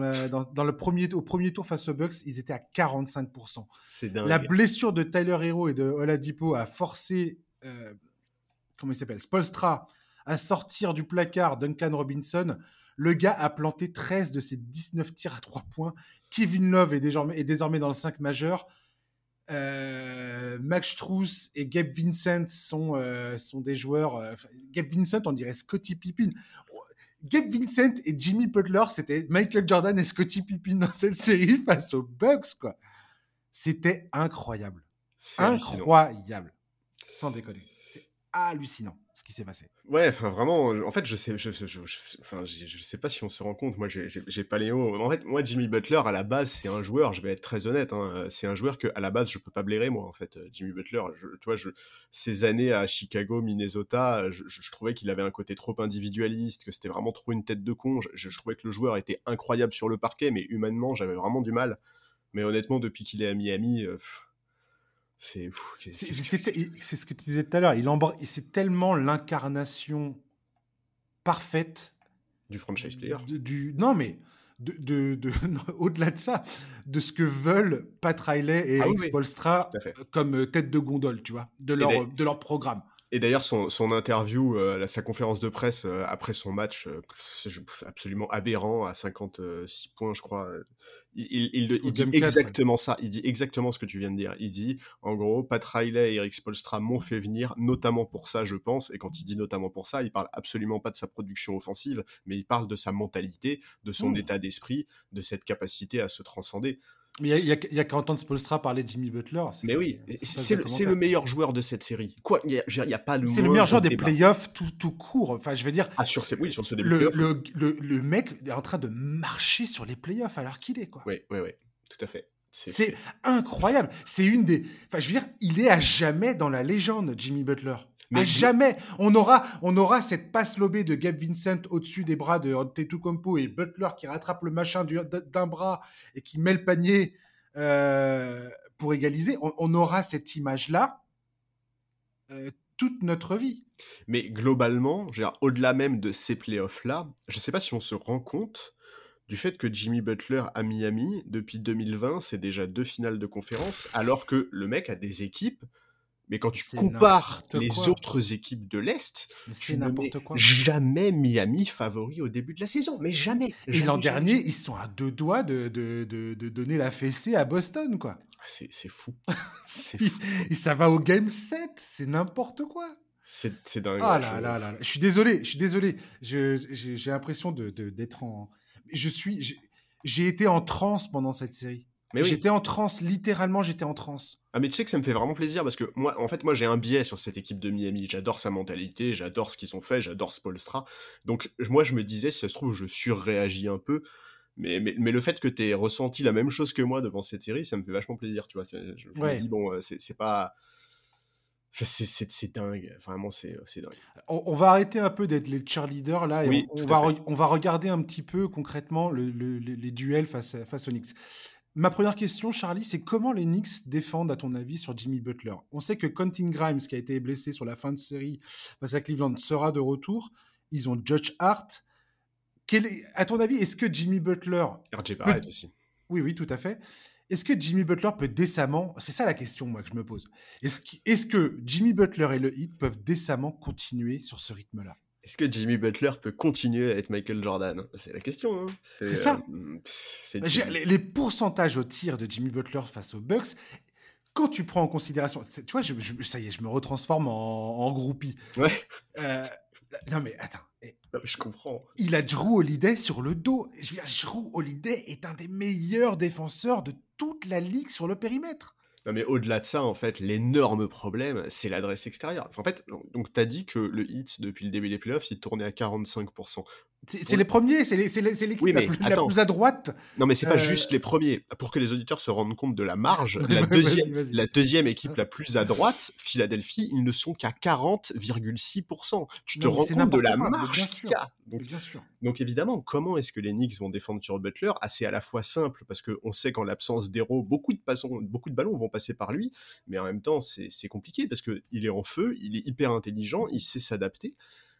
dans, le premier, au premier tour face aux Bucks, ils étaient à 45%. C'est dingue. La blessure de Tyler Hero et de Oladipo a forcé, euh, comment il s'appelle, Spolstra à sortir du placard Duncan Robinson. Le gars a planté 13 de ses 19 tirs à 3 points. Kevin Love est désormais, est désormais dans le 5 majeur. Euh, Max Strauss et Gabe Vincent sont, euh, sont des joueurs. Euh, Gabe Vincent, on dirait Scotty Pippen. Gabe Vincent et Jimmy Butler, c'était Michael Jordan et Scottie Pippen dans cette série <laughs> face aux Bucks, quoi. C'était incroyable. Incroyable. Sans déconner. C'est hallucinant ce qui s'est passé. Ouais, enfin vraiment, en fait, je sais, je, je, sais pas si on se rend compte. Moi, j'ai pas les. En fait, moi, Jimmy Butler, à la base, c'est un joueur. Je vais être très honnête. Hein, c'est un joueur que, à la base, je peux pas blairer moi. En fait, Jimmy Butler. tu vois, ces années à Chicago, Minnesota, je, trouvais qu'il avait un côté trop individualiste, que c'était vraiment trop une tête de con. Je, trouvais que le joueur était incroyable sur le parquet, mais humainement, j'avais vraiment du mal. Mais honnêtement, depuis qu'il est à Miami. Euh, c'est ce que tu disais tout à l'heure. Il c'est tellement l'incarnation parfaite du franchise player. du non mais de, de, <laughs> au-delà de ça, de ce que veulent Pat Riley et ah, Spolstra comme euh, tête de gondole, tu vois, de leur, de leur programme. Et d'ailleurs, son, son, interview, euh, sa conférence de presse euh, après son match, euh, c'est absolument aberrant, à 56 points, je crois. Il, il, il, dit exactement ça. Il dit exactement ce que tu viens de dire. Il dit, en gros, Pat Riley et Eric Spolstra m'ont fait venir, notamment pour ça, je pense. Et quand il dit notamment pour ça, il parle absolument pas de sa production offensive, mais il parle de sa mentalité, de son mmh. état d'esprit, de cette capacité à se transcender. Mais il y, a qu'à entendre Spolstra parler de Jimmy Butler. Mais oui, c'est le, meilleur joueur de cette série. Quoi, il y, a, pas C'est le meilleur joueur des playoffs tout, tout court. Enfin, je veux dire. Ah, sur oui, sur ce début le, le, le, le, mec est en train de marcher sur les playoffs alors qu'il est, quoi. Oui, oui, oui, tout à fait. C'est incroyable. C'est une des. Enfin, je veux dire, il est à jamais dans la légende, Jimmy Butler. Mais jamais on aura, on aura cette passe lobée de Gabe Vincent au-dessus des bras de Antetokounmpo et Butler qui rattrape le machin d'un bras et qui met le panier euh, pour égaliser. On, aura cette image-là euh, toute notre vie. Mais globalement, au-delà même de ces playoffs-là, je ne sais pas si on se rend compte du fait que Jimmy Butler à Miami, depuis 2020, c'est déjà deux finales de conférence, alors que le mec a des équipes mais quand tu compares les autres équipes de l'Est, tu ne mets jamais Miami favori au début de la saison. Mais jamais. Et l'an dernier, ils sont à deux doigts de, de, de, donner la fessée à Boston, quoi. Ah, c'est fou. <laughs> Et ça va au game 7. C'est n'importe quoi. C'est dingue. Ah là, là, là, Je suis désolé. Je suis désolé. J'ai l'impression d'être en. Je suis. J'ai été en transe pendant cette série. J'étais en transe, littéralement, j'étais en transe. Ah, mais tu sais que ça me fait vraiment plaisir parce que moi, en fait, moi, j'ai un biais sur cette équipe de Miami. J'adore sa mentalité, j'adore ce qu'ils ont fait, j'adore Spolstra. Donc, moi, je me disais, si ça se trouve, je surréagis un peu. Mais, mais, mais le fait que tu aies ressenti la même chose que moi devant cette série, ça me fait vachement plaisir, tu vois. Je, me dis, bon, euh, c'est pas c'est dingue, vraiment, c'est dingue. On, va arrêter un peu d'être les cheerleaders là et on, va on, va regarder un petit peu concrètement les duels face, face aux Knicks. Ma première question, Charlie, c'est comment les Knicks défendent, à ton avis, sur Jimmy Butler? On sait que Quentin Grimes, qui a été blessé sur la fin de série face à Cleveland, sera de retour. Ils ont Judge Hart. Quel est, à ton avis, est-ce que Jimmy Butler. RJ Barrett aussi. Oui, oui, tout à fait. Est-ce que Jimmy Butler peut décemment. C'est ça la question, moi, que je me pose. Est-ce que, est que Jimmy Butler et le Heat peuvent décemment continuer sur ce rythme-là? Est-ce que Jimmy Butler peut continuer à être Michael Jordan? C'est la question. Hein. C'est ça. Euh, les, pourcentages au tir de Jimmy Butler face aux Bucks, quand tu prends en considération, tu vois, je, ça y est, je me retransforme en, groupie. Ouais. Euh, non mais attends. je comprends. Il a Drew Holiday sur le dos. Je veux dire, Drew Holiday est un des meilleurs défenseurs de toute la ligue sur le périmètre. Non, mais au-delà de ça, en fait, l'énorme problème, c'est l'adresse extérieure. en fait, donc, tu as dit que le hit, depuis le début des playoffs, il tournait à 45%. C'est les premiers, c'est l'équipe la, plus à droite. Non, mais c'est pas euh, juste les premiers. Pour que les auditeurs se rendent compte de la marge, <laughs> la, deuxième, la deuxième équipe la plus à droite, Philadelphie, ils ne sont qu'à 40,6%. Tu te rends compte de la marge qu'il y a. Donc, bien sûr. donc évidemment, comment est-ce que les Knicks vont défendre sur Butler? Assez à la fois simple, parce qu'on sait qu'en l'absence d'héros, beaucoup de, beaucoup de ballons vont passer par lui, mais en même temps, c'est compliqué, parce qu'il est en feu, il est hyper intelligent, il sait s'adapter.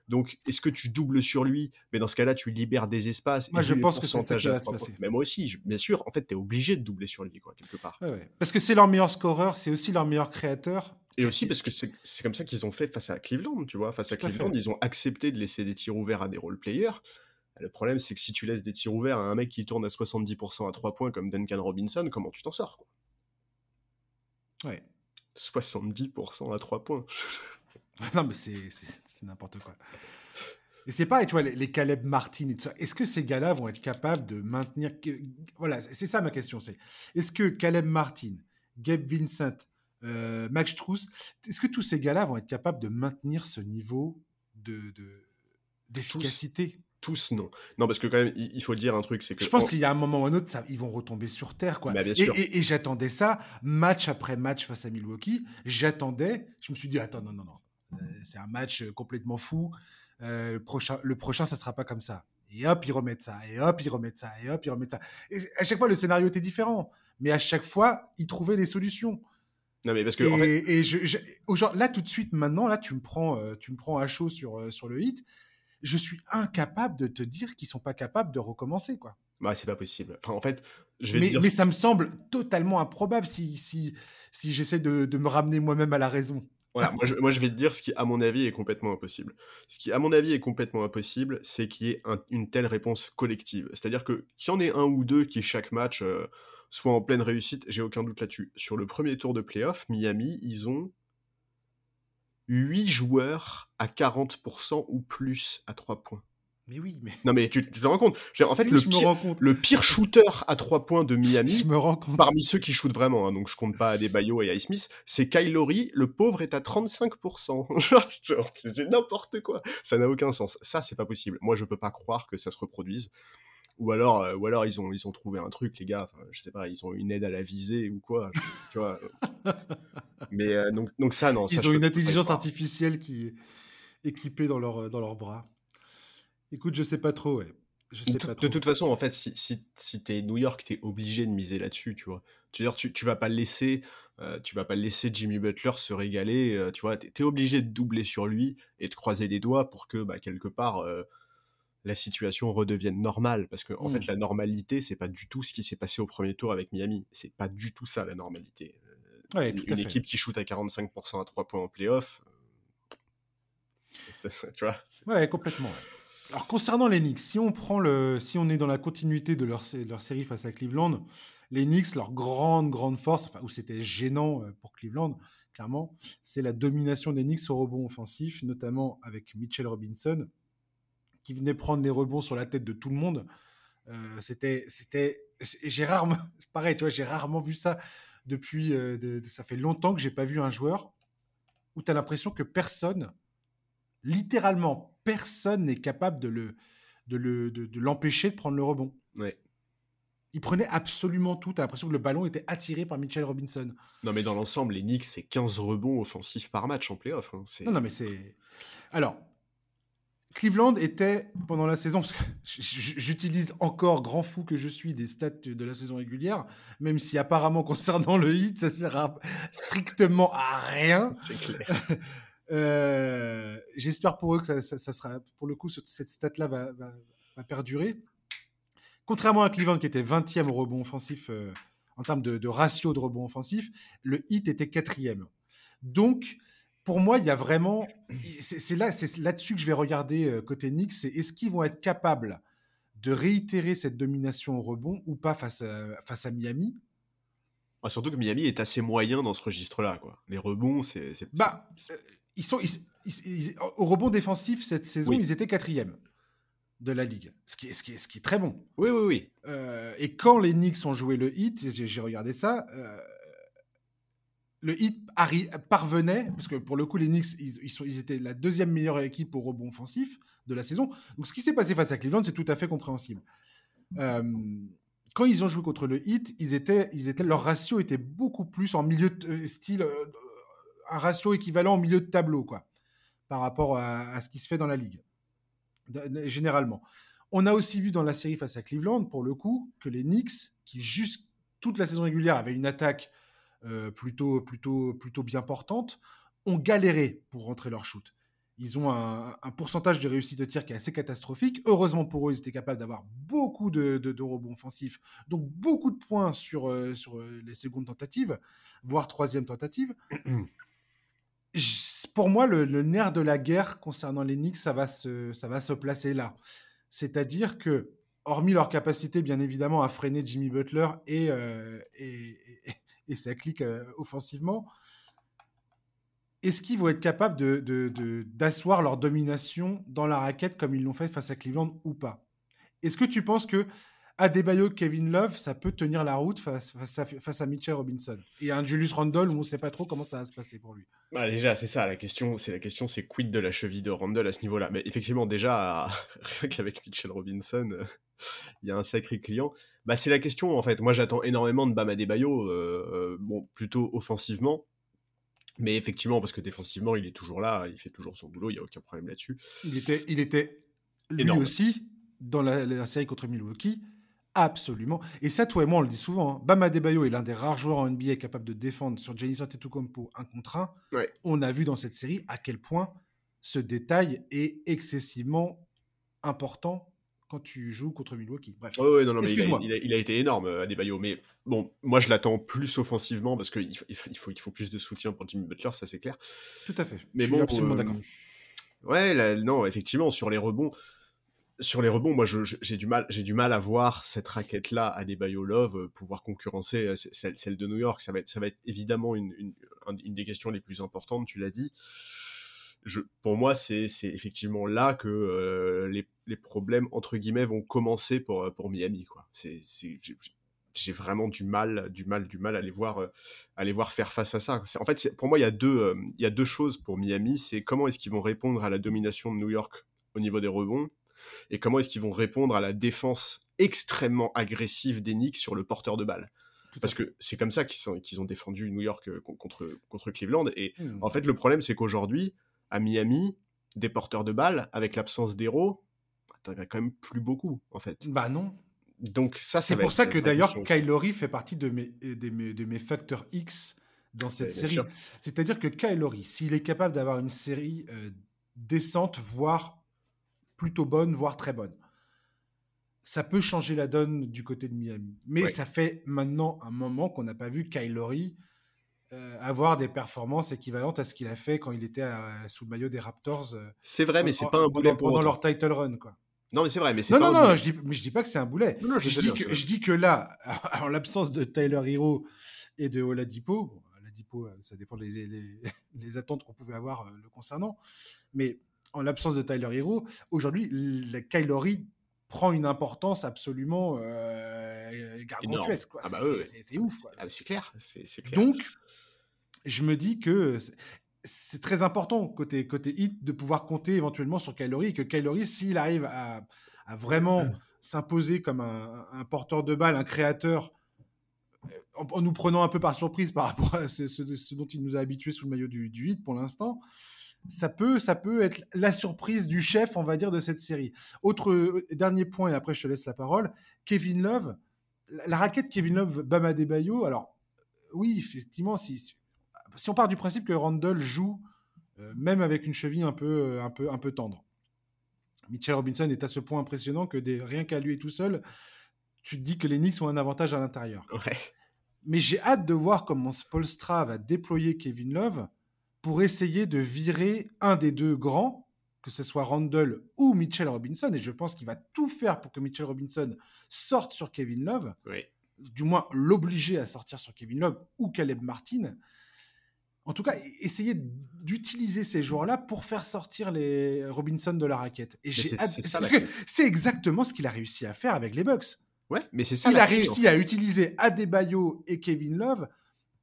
Donc, est-ce que tu doubles sur lui Mais dans ce cas-là, tu libères des espaces. Moi, je pense que c'est ça qui va se passer. Mais moi aussi, bien sûr, en fait, tu es obligé de doubler sur lui, quoi, quelque part. Parce que c'est leur meilleur scoreur, c'est aussi leur meilleur créateur. Et aussi parce que c'est comme ça qu'ils ont fait face à Cleveland, tu vois. Face à Cleveland, ils ont accepté de laisser des tirs ouverts à des role-players. Le problème, c'est que si tu laisses des tirs ouverts à un mec qui tourne à 70% à 3 points comme Duncan Robinson, comment tu t'en sors quoi? Ouais. 70% à 3 points. <laughs> non, mais c'est n'importe quoi. Et c'est pas, tu vois, les, Caleb Martin et tout ça. Est-ce que ces gars-là vont être capables de maintenir. Voilà, c'est ça ma question. C'est est-ce que Caleb Martin, Gabe Vincent, euh, Max Struss, est-ce que tous ces gars-là vont être capables de maintenir ce niveau de d'efficacité? Tous, non. Non, parce que quand même, il faut dire un truc, c'est que... Je pense qu'il y a un moment ou un autre, ça, ils vont retomber sur Terre, quoi. Bah, bien sûr. Et, j'attendais ça, match après match face à Milwaukee. J'attendais, je me suis dit, attends, non, non, non. Euh, c'est un match euh, complètement fou. Euh, le, prochain, le prochain, ça sera pas comme ça. Et hop, ils remettent ça. Et hop, ils remettent ça. Et hop, ils remettent ça. Et à chaque fois, le scénario était différent. Mais à chaque fois, ils trouvaient des solutions. Non, mais parce que. Et, en fait... et je, là, tout de suite, maintenant, là, tu me prends, tu me prends à chaud sur, sur le hit. Je suis incapable de te dire qu'ils sont pas capables de recommencer, quoi. Bah, c'est pas possible. Enfin, en fait, je vais mais, dire... mais ça me semble totalement improbable si, si, si j'essaie de, de me ramener moi-même à la raison moi je, vais te dire ce qui, à mon avis, est complètement impossible. Ce qui, à mon avis, est complètement impossible, c'est qu'il y ait une telle réponse collective. C'est-à-dire que qu'il y en ait un ou deux qui, chaque match, euh, soit en pleine réussite, j'ai aucun doute là-dessus. Sur le premier tour de playoff, Miami, ils ont 8 joueurs à 40% ou plus à 3 points. Mais oui, mais. Non, mais tu, te rends compte En fait, le, pire, le, pire, shooter à 3 points de Miami, parmi ceux qui shootent vraiment, hein, donc je compte pas Adebayo et Smith, c'est Kyle Lowry. Le pauvre est à 35%. c'est <laughs> n'importe quoi. Ça n'a aucun sens. Ça, c'est pas possible. Moi, je peux pas croire que ça se reproduise. Ou alors, euh, ou alors ils, ont, ils ont trouvé un truc, les gars. je sais pas, ils ont une aide à la visée ou quoi. tu vois. <laughs> mais euh, donc, donc, ça, non. Ils ont une intelligence artificielle qui est équipée dans, leur, dans leurs bras. Écoute, je sais pas trop, ouais. Je sais de, pas trop. de toute façon, en fait, si, si, si t'es New York, t'es obligé de miser là-dessus, tu vois. Tu, veux dire, tu, tu vas pas laisser, euh, tu vas pas laisser Jimmy Butler se régaler, euh, tu vois. T'es es obligé de doubler sur lui et de croiser les doigts pour que, bah, quelque part, euh, la situation redevienne normale. Parce que, en fait, mmh. la normalité, c'est pas du tout ce qui s'est passé au premier tour avec Miami. C'est pas du tout ça, la normalité. Ouais, une, une équipe qui shoot à 45% à 3 points en playoff, <laughs> tu vois. Ouais, complètement. Alors concernant les Knicks, si on prend le, si on est dans la continuité de leur, série face à Cleveland, les Knicks, leur grande grande force, enfin où c'était gênant euh, pour Cleveland, clairement, c'est la domination des Knicks au rebond offensif, notamment avec Mitchell Robinson, qui venait prendre les rebonds sur la tête de tout le monde. Euh, c'était, c'était, j'ai rarement, <laughs> pareil, tu vois, j'ai rarement vu ça depuis. Euh, ça fait longtemps que j'ai pas vu un joueur où tu as l'impression que personne littéralement personne n'est capable de le de le de, l'empêcher de prendre le rebond. Ouais. Il prenait absolument tout. T'as l'impression que le ballon était attiré par Mitchell Robinson. Non, mais dans l'ensemble, les Knicks, c'est 15 rebonds offensifs par match en playoff. Hein. Non, non, mais c'est. Alors, Cleveland était, pendant la saison, parce que j'utilise encore, grand fou que je suis, des stats de la saison régulière, même si apparemment, <laughs> concernant le hit, ça sert strictement à rien. C'est clair. <laughs> Euh, j'espère pour eux que ça, sera, pour le coup, cette stat-là va, perdurer. Contrairement à Cleveland qui était 20e au rebond offensif euh, en termes de, ratio de rebond offensif, le hit était 4e. Donc, pour moi, il y a vraiment. C'est là, là-dessus que je vais regarder euh, côté Knicks c'est est-ce qu'ils vont être capables de réitérer cette domination au rebond ou pas face à, face à Miami? Ah, Surtout que Miami est assez moyen dans ce registre-là. Quoi. Les rebonds, c'est. Bah, ils sont, au rebond défensif, cette saison, ils étaient quatrième de la ligue, ce qui est, ce qui est, ce qui est très bon. Oui, oui, oui. Euh, et quand les Knicks ont joué le hit, j'ai regardé ça, euh, le hit parvenait, parce que pour le coup, les Knicks, ils, sont, ils, étaient la deuxième meilleure équipe au rebond offensif de la saison. Donc ce qui s'est passé face à Cleveland, c'est tout à fait compréhensible. Euh, quand ils ont joué contre le hit, ils étaient, ils étaient, leur ratio était beaucoup plus en milieu de style un ratio équivalent au milieu de tableau, quoi, par rapport à, ce qui se fait dans la ligue, généralement. On a aussi vu dans la série face à Cleveland, pour le coup, que les Knicks, qui juste toute la saison régulière avaient une attaque euh, plutôt, plutôt, plutôt bien portante, ont galéré pour rentrer leur shoot. Ils ont un, pourcentage de réussite de tir qui est assez catastrophique. Heureusement pour eux, ils étaient capables d'avoir beaucoup de, de, rebonds offensifs, donc beaucoup de points sur, euh, sur euh, les secondes tentatives, voire troisième tentative. <clears throat> pour moi, le, nerf de la guerre concernant les Knicks, ça va se, placer là. C'est-à-dire que, hormis leur capacité, bien évidemment, à freiner Jimmy Butler et, euh, sa clique euh, offensivement, est-ce qu'ils vont être capables d'asseoir leur domination dans la raquette comme ils l'ont fait face à Cleveland ou pas? Est-ce que tu penses que Adebayo, Kevin Love, ça peut tenir la route face, à, face Mitchell Robinson. Et un Julius Randle où on ne sait pas trop comment ça va se passer pour lui. Bah déjà, c'est ça, la question, c'est la question, c'est quid de la cheville de Randle à ce niveau-là? Mais effectivement, déjà, <laughs> rien qu'avec Mitchell Robinson, euh, il y a un sacré client. Bah, c'est la question, en fait. Moi, j'attends énormément de Bam Adebayo, euh, euh, bon, plutôt offensivement. Mais effectivement, parce que défensivement, il est toujours là, il fait toujours son boulot, il n'y a aucun problème là-dessus. Il était, il était lui aussi, dans la, la série contre Milwaukee, Absolument. Et ça, toi et moi, on le dit souvent. Hein. Bam Adebayo est l'un des rares joueurs en NBA capables de défendre sur Giannis Antetokounmpo un contre un. On a vu dans cette série à quel point ce détail est excessivement important quand tu joues contre Milwaukee. Bref. Oh, non, non, mais il, a, été énorme, euh, Adebayo. Mais bon, moi, je l'attends plus offensivement parce qu'il il faut, il faut plus de soutien pour Jimmy Butler, ça c'est clair. Tout à fait. Mais je bon, suis absolument euh, d'accord. Ouais, non, effectivement, sur les rebonds, sur les rebonds, moi, j'ai du mal, à voir cette raquette-là à des Love euh, pouvoir concurrencer euh, celle, de New York. Ça va être, évidemment une, des questions les plus importantes. Tu l'as dit. Pour moi, c'est effectivement là que euh, les, problèmes entre guillemets vont commencer pour Miami. Quoi. J'ai vraiment du mal, du mal, du mal à les voir, à les voir faire face à ça. En fait, pour moi, il y a deux, il y a deux choses pour Miami. C'est comment est-ce qu'ils vont répondre à la domination de New York au niveau des rebonds et comment est-ce qu'ils vont répondre à la défense extrêmement agressive des Knicks sur le porteur de balle? Parce que c'est comme ça qu'ils ont défendu New York euh, contre, contre Cleveland. Et mmh. en fait, le problème, c'est qu'aujourd'hui, à Miami, des porteurs de balles, avec l'absence d'héros, t'en as quand même plus beaucoup, en fait. Bah non. Donc ça, c'est pour ça que d'ailleurs Kylori fait partie de mes, de mes, de mes facteurs X dans cette série. C'est-à-dire que Kylori, s'il est capable d'avoir une série euh, décente, voire plutôt bonne, voire très bonne. Ça peut changer la donne du côté de Miami. Mais ça fait maintenant un moment qu'on n'a pas vu Kylori euh, avoir des performances équivalentes à ce qu'il a fait quand il était sous le maillot des Raptors. Euh, c'est vrai, mais c'est pas un boulet pendant, leur title run, quoi. Non, mais c'est vrai, mais c'est non, pas non, non, je dis, mais je dis pas que c'est un boulet. je, dis que, je, dis que, là, <laughs> en l'absence de Tyler Hero et de Oladipo, Oladipo, euh, ça dépend des les, <laughs> attentes qu'on pouvait avoir le concernant, mais en l'absence de Tyler Hero, aujourd'hui, Kylori prend une importance absolument euh, gargantuesque. Ah bah c'est ouf. Ah c'est clair, clair. Donc, je me dis que c'est très important côté, côté hit de pouvoir compter éventuellement sur Kylori et que Kylori, s'il arrive à, vraiment s'imposer comme un, porteur de balle, un créateur, en, nous prenant un peu par surprise par rapport à ce, dont il nous a habitués sous le maillot du, du 8 pour l'instant, ça peut, ça peut être la surprise du chef, on va dire, de cette série. Autre dernier point, et après je te laisse la parole, Kevin Love, la, raquette Kevin Love, Bama Bayo, alors oui, effectivement, si, si on part du principe que Randall joue euh, même avec une cheville un peu, euh, un peu, un peu tendre. Mitchell Robinson est à ce point impressionnant que des, rien qu'à lui tout seul, tu te dis que les Knicks ont un avantage à l'intérieur. Mais j'ai hâte de voir comment Spolstra va déployer Kevin Love pour essayer de virer un des deux grands, que ce soit Randall ou Mitchell Robinson. Et je pense qu'il va tout faire pour que Mitchell Robinson sorte sur Kevin Love. Du moins, l'obliger à sortir sur Kevin Love ou Caleb Martin en tout cas, essayer d'utiliser ces joueurs-là pour faire sortir les Robinson de la raquette. Et j'ai c'est exactement ce qu'il a réussi à faire avec les Bucks. Ouais, mais c'est ça. Il a réussi à utiliser Adebayo et Kevin Love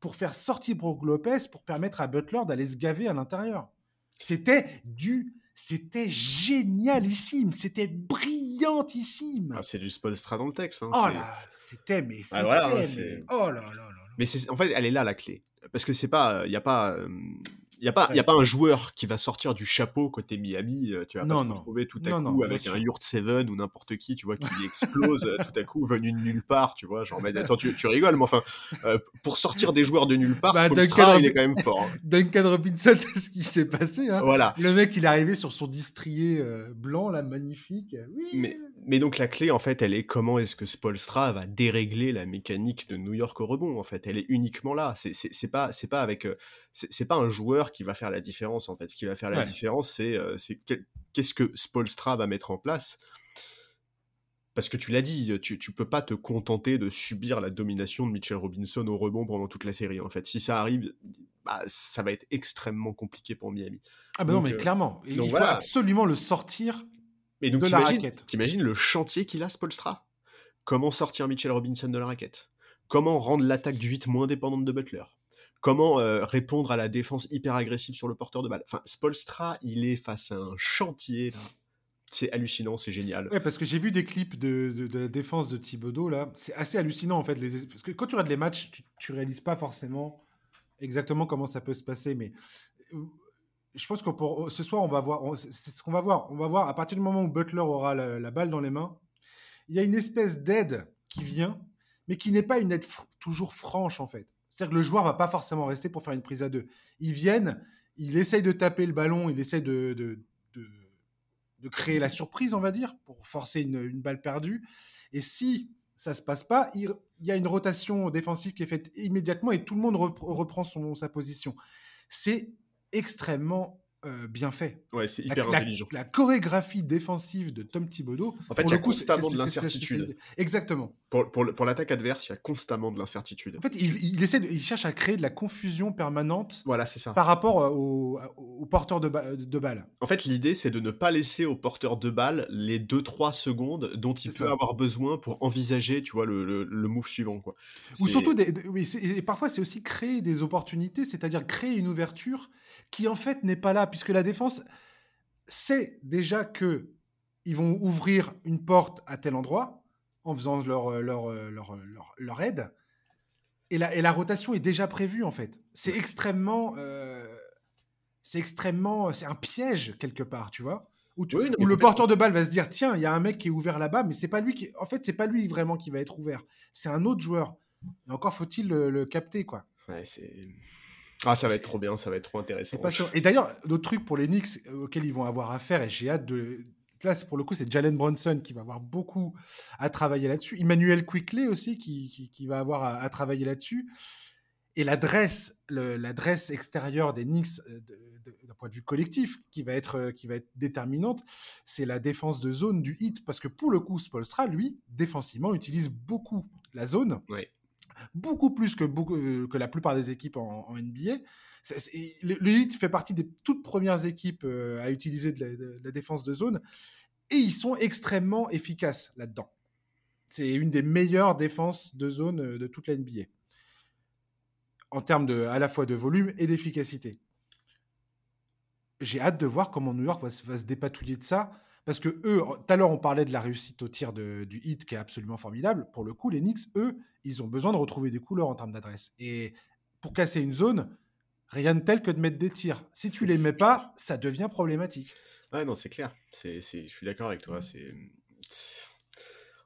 pour faire sortir Brook Lopez pour permettre à Butler d'aller se gaver à l'intérieur. C'était du c'était génialissime, c'était brillantissime. Ah, c'est du Spolstra dans le texte. Hein, oh là, c'était mais ah, c'était oh là là là. Mais en fait, elle est là la clé parce que c'est pas, il y a pas, il y a pas, il y a pas un joueur qui va sortir du chapeau côté Miami. Tu vas pas te retrouver tout à coup avec un Yurt Seven ou n'importe qui, tu vois, qui <laughs> explose tout à coup venu de nulle part, tu vois. Genre, mais attends, tu, rigoles, mais enfin, pour sortir des joueurs de nulle part, bah, Spolstra, il est quand même fort. Hein. <laughs> Duncan Robinson, c'est ce qui s'est passé. Hein. Voilà. Le mec, il est arrivé sur son distrier blanc, là, magnifique. Oui. Mais mais donc la clé, en fait, elle est comment est-ce que Spolstra va dérégler la mécanique de New York au rebond. En fait, elle est uniquement là. C'est pas, c'est pas avec, euh, c'est pas un joueur qui va faire la différence. En fait, ce qui va faire la différence, c'est euh, qu'est-ce que Spolstra va mettre en place. Parce que tu l'as dit, tu, tu peux pas te contenter de subir la domination de Mitchell Robinson au rebond pendant toute la série. En fait, si ça arrive, bah, ça va être extrêmement compliqué pour Miami. Ah ben non, mais euh, clairement, il faut absolument le sortir et donc, t'imagines le chantier qu'il a, Spolstra Comment sortir Mitchell Robinson de la raquette? Comment rendre l'attaque du 8 moins dépendante de Butler? Comment euh, répondre à la défense hyper agressive sur le porteur de balle Enfin, Spolstra, il est face à un chantier. C'est hallucinant, c'est génial. Ouais, parce que j'ai vu des clips de, la défense de Thibodeau, là. C'est assez hallucinant, en fait. Parce que quand tu regardes les matchs, tu, tu réalises pas forcément exactement comment ça peut se passer. Mais euh, je pense que pour, ce soir, on va voir, c'est ce qu'on va voir. On va voir à partir du moment où Butler aura la, balle dans les mains, il y a une espèce d'aide qui vient, mais qui n'est pas une aide toujours franche en fait. C'est-à-dire que le joueur va pas forcément rester pour faire une prise à deux. Ils viennent, il essaye de taper le ballon, il essaye de, de, de, créer la surprise, on va dire, pour forcer une, une, balle perdue. Et si ça se passe pas, il, y a une rotation défensive qui est faite immédiatement et tout le monde reprend son, sa position. C'est extrêmement euh, bien fait. Ouais, c'est hyper intelligent. La, chorégraphie défensive de Tom Thibodeau. En fait, il y a constamment de l'incertitude. Exactement. Pour, pour, pour l'attaque adverse, il y a constamment de l'incertitude. En fait, il, essaie il cherche à créer de la confusion permanente. Voilà, ça. Par rapport aux au, porteurs de, de balles. En fait, l'idée, c'est de ne pas laisser au porteur de balles les 2-3 secondes dont il peut avoir besoin pour envisager, tu vois, le, le, move suivant. Quoi. Ou surtout, des, oui, et parfois, c'est aussi créer des opportunités, c'est-à-dire créer une ouverture qui en fait n'est pas là, puisque la défense sait déjà que ils vont ouvrir une porte à tel endroit en faisant leur, euh, leur, euh, leur, leur, leur aide. Et la, et la, rotation est déjà prévue, en fait. C'est extrêmement... Euh, c'est extrêmement... C'est un piège, quelque part, tu vois. Où, où le porteur de balle va se dire tiens il y a un mec qui est ouvert là-bas mais c'est pas lui qui en fait c'est pas lui vraiment qui va être ouvert. C'est un autre joueur. Et encore faut-il le, le capter quoi. Ouais, c'est ah, ça va être trop bien, ça va être trop intéressant. Et d'ailleurs, d'autres trucs pour les Knicks euh, auxquels ils vont avoir affaire, et j'ai hâte de. Là, pour le coup, c'est Jalen Bronson qui va avoir beaucoup à travailler là-dessus. Emmanuel Quickley aussi qui, qui, va avoir à, travailler là-dessus. Et l'adresse, l'adresse extérieure des Knicks euh, d'un point de vue collectif qui va être, euh, qui va être déterminante, c'est la défense de zone du hit. Parce que pour le coup, Spolstra, lui, défensivement, utilise beaucoup la zone. Oui beaucoup plus euh, que la plupart des équipes en, NBA. Heat fait partie des toutes premières équipes euh, à utiliser de la, défense de zone et ils sont extrêmement efficaces là-dedans. C'est une des meilleures défenses de zone euh, de toute la NBA en termes à la fois de volume et d'efficacité. J'ai hâte de voir comment New York va, se dépatouiller de ça Parce que eux, tout à l'heure, on parlait de la réussite au tir de, du hit qui est absolument formidable. Pour le coup, les Knicks, eux, ils ont besoin de retrouver des couleurs en termes d'adresse. Et pour casser une zone, rien de tel que de mettre des tirs. Si tu les mets pas, ça devient problématique. Ouais, non, c'est clair. C'est, je suis d'accord avec toi. C'est,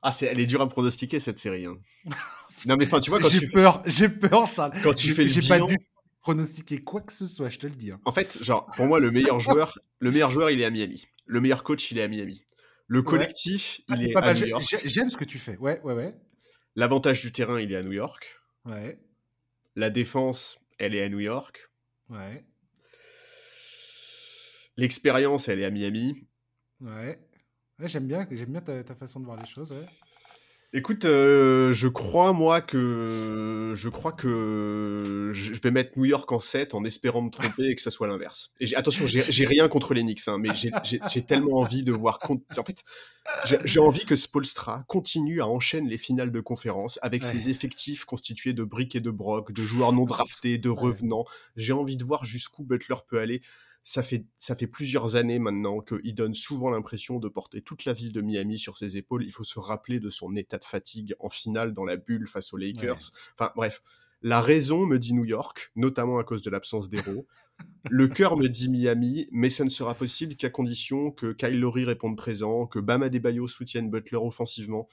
ah, c'est, elle est dure à pronostiquer cette série. Hein. <laughs> non, mais enfin, tu vois, quand j'ai peur, j'ai peur, Charles. Quand tu fais le j'ai pas dû pronostiquer quoi que ce soit, je te le dis. Hein. En fait, genre, pour moi, le meilleur joueur, le meilleur joueur, il est à Miami. Le meilleur coach, il est à Miami. Le collectif, ah, il est, à New York. J'aime ce que tu fais. Ouais, ouais, ouais. L'avantage du terrain, il est à New York. Ouais. La défense, elle est à New York. Ouais. L'expérience, elle est à Miami. Ouais. ouais j'aime bien, j'aime bien ta, ta, façon de voir les choses. Ouais. Écoute, euh, je crois moi que je crois que je vais mettre New York en 7 en espérant me tromper et que ça soit l'inverse. Et attention, j'ai rien contre les Knicks, hein, mais j'ai tellement envie de voir. En fait, j'ai envie que Spolstra continue à enchaîner les finales de conférence avec ses effectifs constitués de briques et de brocs, de joueurs non draftés, de revenants. J'ai envie de voir jusqu'où Butler peut aller ça fait, ça fait plusieurs années maintenant qu'il donne souvent l'impression de porter toute la ville de Miami sur ses épaules. Il faut se rappeler de son état de fatigue en finale dans la bulle face aux Lakers. Enfin bref, la raison me dit New York, notamment à cause de l'absence d'héros. <laughs> Le cœur me dit Miami, mais ça ne sera possible qu'à condition que Kyle Lowry réponde présent, que Bama Debayo soutienne Butler offensivement.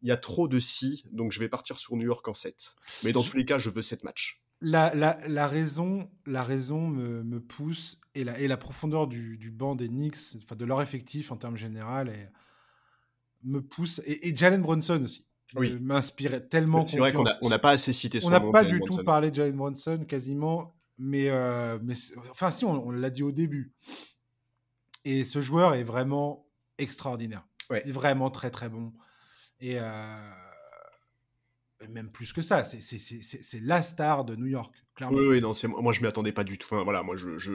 Il y a trop de si, donc je vais partir sur New York en 7. Mais dans tous les cas, je veux 7 matchs la, la, la, raison, la raison me, me pousse et la, et la profondeur du, du, banc des Knicks, enfin de leur effectif en termes général, et, me pousse. Et, et Jalen Brunson aussi. Oui. M'inspirait tellement. C'est vrai qu'on n'a pas assez cité son On n'a pas du tout parlé de Jalen Brunson quasiment, mais, euh, mais enfin si, on, on l'a dit au début. Et ce joueur est vraiment extraordinaire. Ouais. Il est vraiment très très bon. Et euh, même plus que ça, c'est la star de New York, clairement. Oui, oui non, moi je m'y attendais pas du tout. Enfin, voilà, moi je je,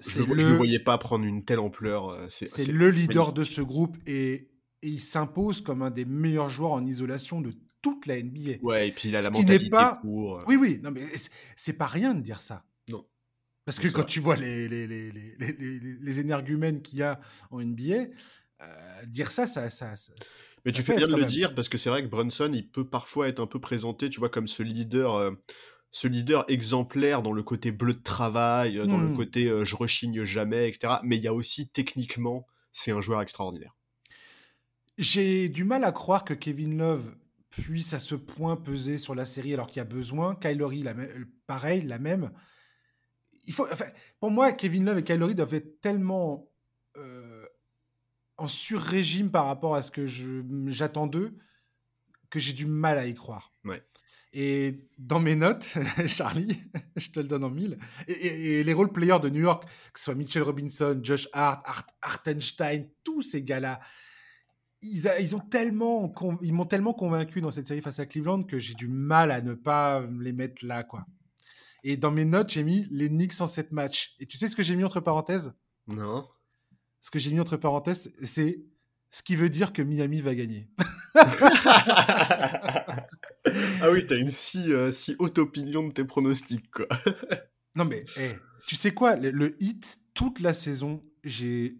je, ne voyais pas prendre une telle ampleur. Euh, c'est le leader de ce groupe et, il s'impose comme un des meilleurs joueurs en isolation de toute la NBA. Ouais, et puis il a la mentalité pas... pour. Euh oui, oui, non, mais c'est pas rien de dire ça. Non. Parce que quand tu vois les, les, les, les, les énergumènes qu'il y a en NBA, euh, dire ça, ça, ça, ça mais tu fais bien de le dire parce que c'est vrai que Brunson, il peut parfois être un peu présenté, tu vois, comme ce leader, euh, ce leader exemplaire dans le côté bleu de travail, euh, dans le mmh. côté euh, je rechigne jamais, etc. Mais il y a aussi techniquement, c'est un joueur extraordinaire. J'ai du mal à croire que Kevin Love puisse à ce point peser sur la série alors qu'il y a besoin. Kylery, la pareil, la même. Il faut, pour moi, Kevin Love et Kylery doivent être tellement en sur-régime par rapport à ce que j'attends d'eux que j'ai du mal à y croire. Ouais. Et dans mes notes, <laughs> Charlie, <laughs> je te le donne en mille, et, les role players de New York, que ce soit Mitchell Robinson, Josh Hart, Art, Hartenstein, tous ces gars-là, ils, ils, ont tellement, ils m'ont tellement convaincu dans cette série face à Cleveland que j'ai du mal à ne pas les mettre là, quoi. Et dans mes notes, j'ai mis les Knicks en 7 matchs. Et tu sais ce que j'ai mis entre parenthèses? Non ce que j'ai mis entre parenthèses, c'est ce qui veut dire que Miami va gagner. <laughs> ah oui, t'as une si, euh, si haute opinion de tes pronostics, quoi. <laughs> non mais, tu sais quoi, le, hit, toute la saison, j'ai...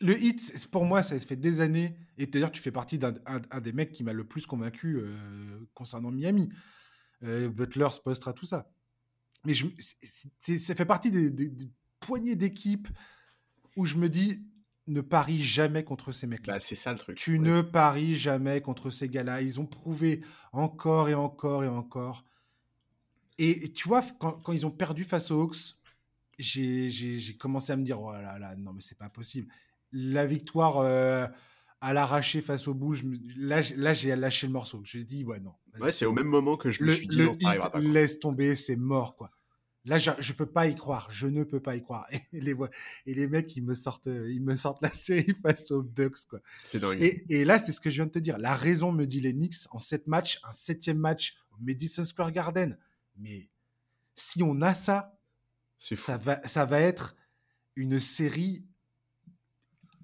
Le hit, pour moi, ça fait des années, et d'ailleurs, tu fais partie d'un des mecs qui m'a le plus convaincu euh, concernant Miami. Euh, Butler, Spostra, tout ça. Mais je, ça fait partie des, des poignées d'équipes où je me dis, ne parie jamais contre ces mecs-là. Bah, c'est ça le truc. Tu ne paries jamais contre ces gars-là. Ils ont prouvé encore et encore et encore. Et, tu vois, quand, ils ont perdu face aux Hawks, j'ai commencé à me dire oh là là, non, mais c'est pas possible. La victoire euh, à l'arraché face aux Bulls, là, là j'ai lâché le morceau. Je me dit, ouais, non. Ouais, c'est au même moment que je me suis dit, le laisse tomber, c'est mort, quoi. Là, je, ne peux pas y croire. Je ne peux pas y croire. <laughs> Et les, et les mecs, ils me sortent, ils me sortent la série <laughs> face aux Bucks, quoi. C'est dingue. Et, et, là, c'est ce que je viens de te dire. La raison me dit les Knicks en sept matchs, un septième match au Madison Square Garden. Mais si on a ça, ça va, ça va être une série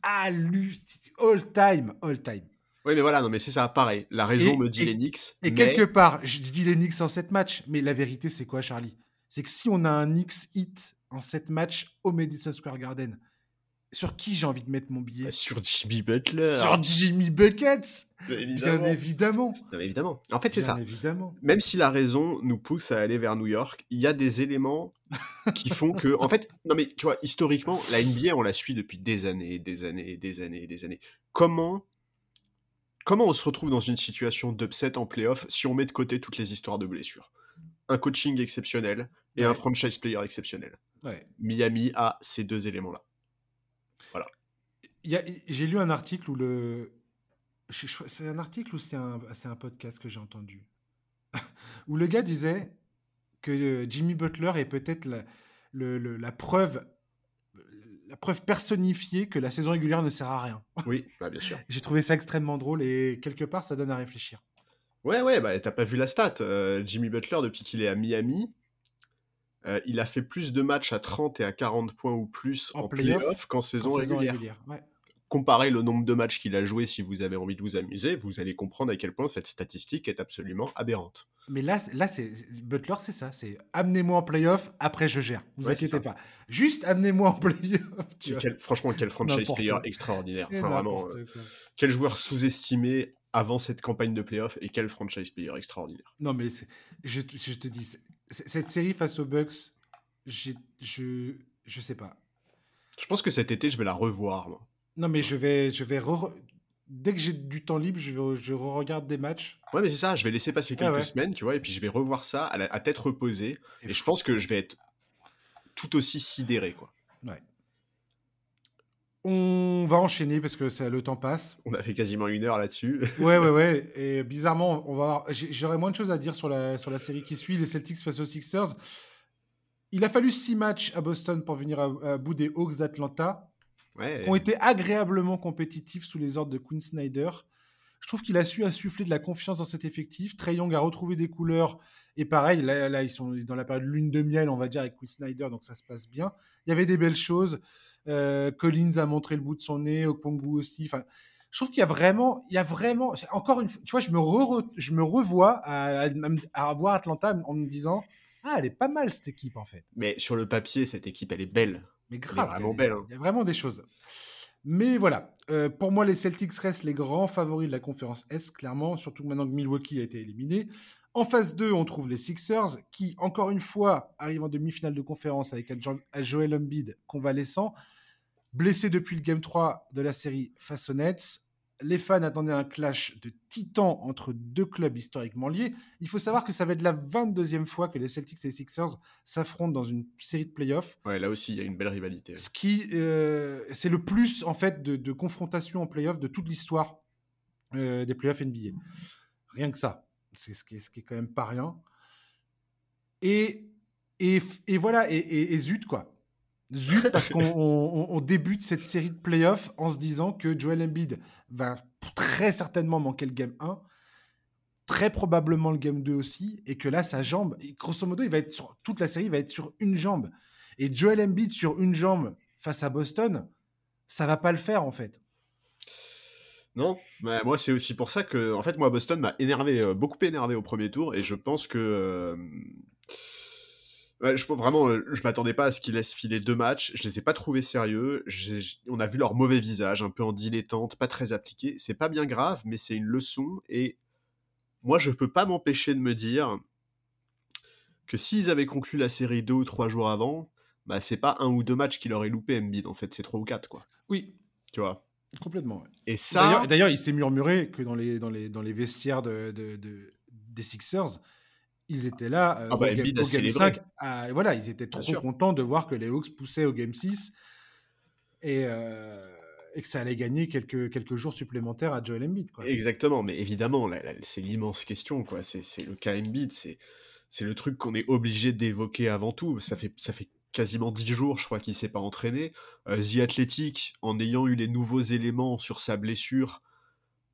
all time, all time. Oui, mais voilà, non, mais c'est ça, pareil. La raison me dit les Knicks. Et quelque part, je dis les Knicks en sept matchs, mais la vérité, c'est quoi, Charlie? C'est que si on a un X hit en 7 matchs au Madison Square Garden, sur qui j'ai envie de mettre mon billet? Sur Jimmy Butler. Sur Jimmy Buckets Bien Bien évidemment. Non, évidemment. En fait, c'est ça. évidemment. Même si la raison nous pousse à aller vers New York, il y a des éléments qui <laughs> font que, en fait, non mais tu vois, historiquement, la NBA, on la suit depuis des années, des années, des années, des années. Comment, comment on se retrouve dans une situation d'upset en playoff si on met de côté toutes les histoires de blessures? Un coaching exceptionnel et un franchise player exceptionnel. Ouais. Miami a ces deux éléments-là. A- J'ai lu un article où le. C'est un article ou c'est un, un podcast que j'ai entendu? <laughs> Où le gars disait que euh, Jimmy Butler est peut-être la, le- le- la preuve. La preuve personnifiée que la saison régulière ne sert à rien. Oui, bah, bien sûr. <laughs> J'ai trouvé ça extrêmement drôle et quelque part ça donne à réfléchir. Ouais, ouais, bah, t'as pas vu la stat. euh, Jimmy Butler, depuis qu'il est à Miami, euh, il a fait plus de matchs à 30 et à 40 points ou plus En en, playoff, qu'en saison, régulière. Ouais. Comparez le nombre de matchs qu'il a joué si vous avez envie de vous amuser, vous allez comprendre à quel point cette statistique est absolument aberrante. Mais là, là c'est Butler, c'est ça. C'est amenez-moi en playoff, après je gère. Vous Ouais, inquiétez pas. Juste amenez-moi en playoff. quel- franchement, quel franchise player quoi. extraordinaire. Enfin, vraiment, euh, quel joueur sous-estimé avant cette campagne de playoff et quel franchise player extraordinaire. Non, mais je, te- je te dis, cette série face aux Bucks, je je sais pas. Je pense que cet été, je vais la revoir. moi. Non, mais je vais, je vais re- dès que j'ai du temps libre, je, je regarde des matchs. Ouais, mais c'est ça, je vais laisser passer quelques ouais. semaines, tu vois, et puis je vais revoir ça à, la- à tête reposée. Et je pense que je vais être tout aussi sidéré, quoi. Ouais. On va enchaîner parce que ça, le temps passe. On a fait quasiment une heure là-dessus. Ouais, ouais, <laughs> ouais. Et bizarrement, on va j'aurais moins de choses à dire sur la, sur la série qui suit, les Celtics face aux Sixers. Il a fallu six matchs à Boston pour venir à, à bout des Hawks d'Atlanta, Ouais. qui ont été agréablement compétitifs sous les ordres de Quinn Snyder. Je trouve qu'il a su insuffler de la confiance dans cet effectif. Trey Young a retrouvé des couleurs. Et pareil, là, là, ils sont dans la période lune de miel, on va dire, avec Quinn Snyder, donc ça se passe bien. Il y avait des belles choses. Euh, Collins a montré le bout de son nez, Okpongu aussi. Enfin, je trouve qu'il y a vraiment, il y a vraiment, encore une fois, tu vois, je me, re- je me revois à, à, à voir Atlanta en me disant, ah, elle est pas mal cette équipe en fait. Mais sur le papier, cette équipe, elle est belle. Mais grave, vraiment il y a- belle, hein. Il y a vraiment des choses. Mais voilà, euh, pour moi, les Celtics restent les grands favoris de la conférence Est, clairement, surtout maintenant que Milwaukee a été éliminé. En phase 2, on trouve les Sixers, qui, encore une fois, arrivent en demi-finale de conférence avec un Joel Embiid convalescent, blessé depuis le Game 3 de la série face aux Nets. Les fans attendaient un clash de titans entre deux clubs historiquement liés. Il faut savoir que ça va être la 22e fois que les Celtics et les Sixers s'affrontent dans une série de playoffs. Ouais, là aussi, il y a une belle rivalité. Ce qui, euh, c'est le plus en fait de, de confrontation en playoff de toute l'histoire euh, des playoffs NBA. Rien que ça, c'est ce qui est, ce qui est quand même pas rien. Et, et, et voilà, et, et- et zut quoi. Zut <laughs> parce qu'on on- on- on débute cette série de playoffs en se disant que Joel Embiid va très certainement manquer le game 1, très probablement le game 2 aussi, et que là sa jambe, et grosso modo, il va être sur toute la série, il va être sur une jambe. Et Joel Embiid sur une jambe face à Boston, ça va pas le faire en fait. Non, bah, moi c'est aussi pour ça que, en fait, moi Boston m'a énervé, euh, beaucoup énervé au premier tour, et je pense que, euh, ouais, je vraiment, euh, je m'attendais pas à ce qu'ils laissent filer deux matchs. Je les ai pas trouvés sérieux. On a vu leur mauvais visage, un peu en dilettante, pas très appliqué. C'est pas bien grave, mais c'est une leçon, et moi je peux pas m'empêcher de me dire que s'ils avaient conclu la série deux ou trois jours avant, bah c'est pas un ou deux matchs qu'il aurait loupé Embiid, en fait, c'est trois ou quatre quoi. Oui, Tu vois. complètement. ouais. Et ça. D'ailleurs- D'ailleurs, il s'est murmuré que dans les, dans les, dans les vestiaires de, de- de- des Sixers, ils étaient là euh, Ah bah, au, game, au game célébré. 5. à- voilà, ils étaient trop contents de voir que les Hawks poussaient au game 6 et, euh, et que ça allait gagner quelques, quelques jours supplémentaires à Joel Embiid. Quoi. Exactement, mais évidemment, c'est l'immense question, quoi. C'est le cas Embiid, c'est le truc qu'on est obligé d'évoquer avant tout. Ça fait, ça fait quasiment dix jours, je crois, qu'il s'est pas entraîné. Euh, The Athletic, en ayant eu les nouveaux éléments sur sa blessure,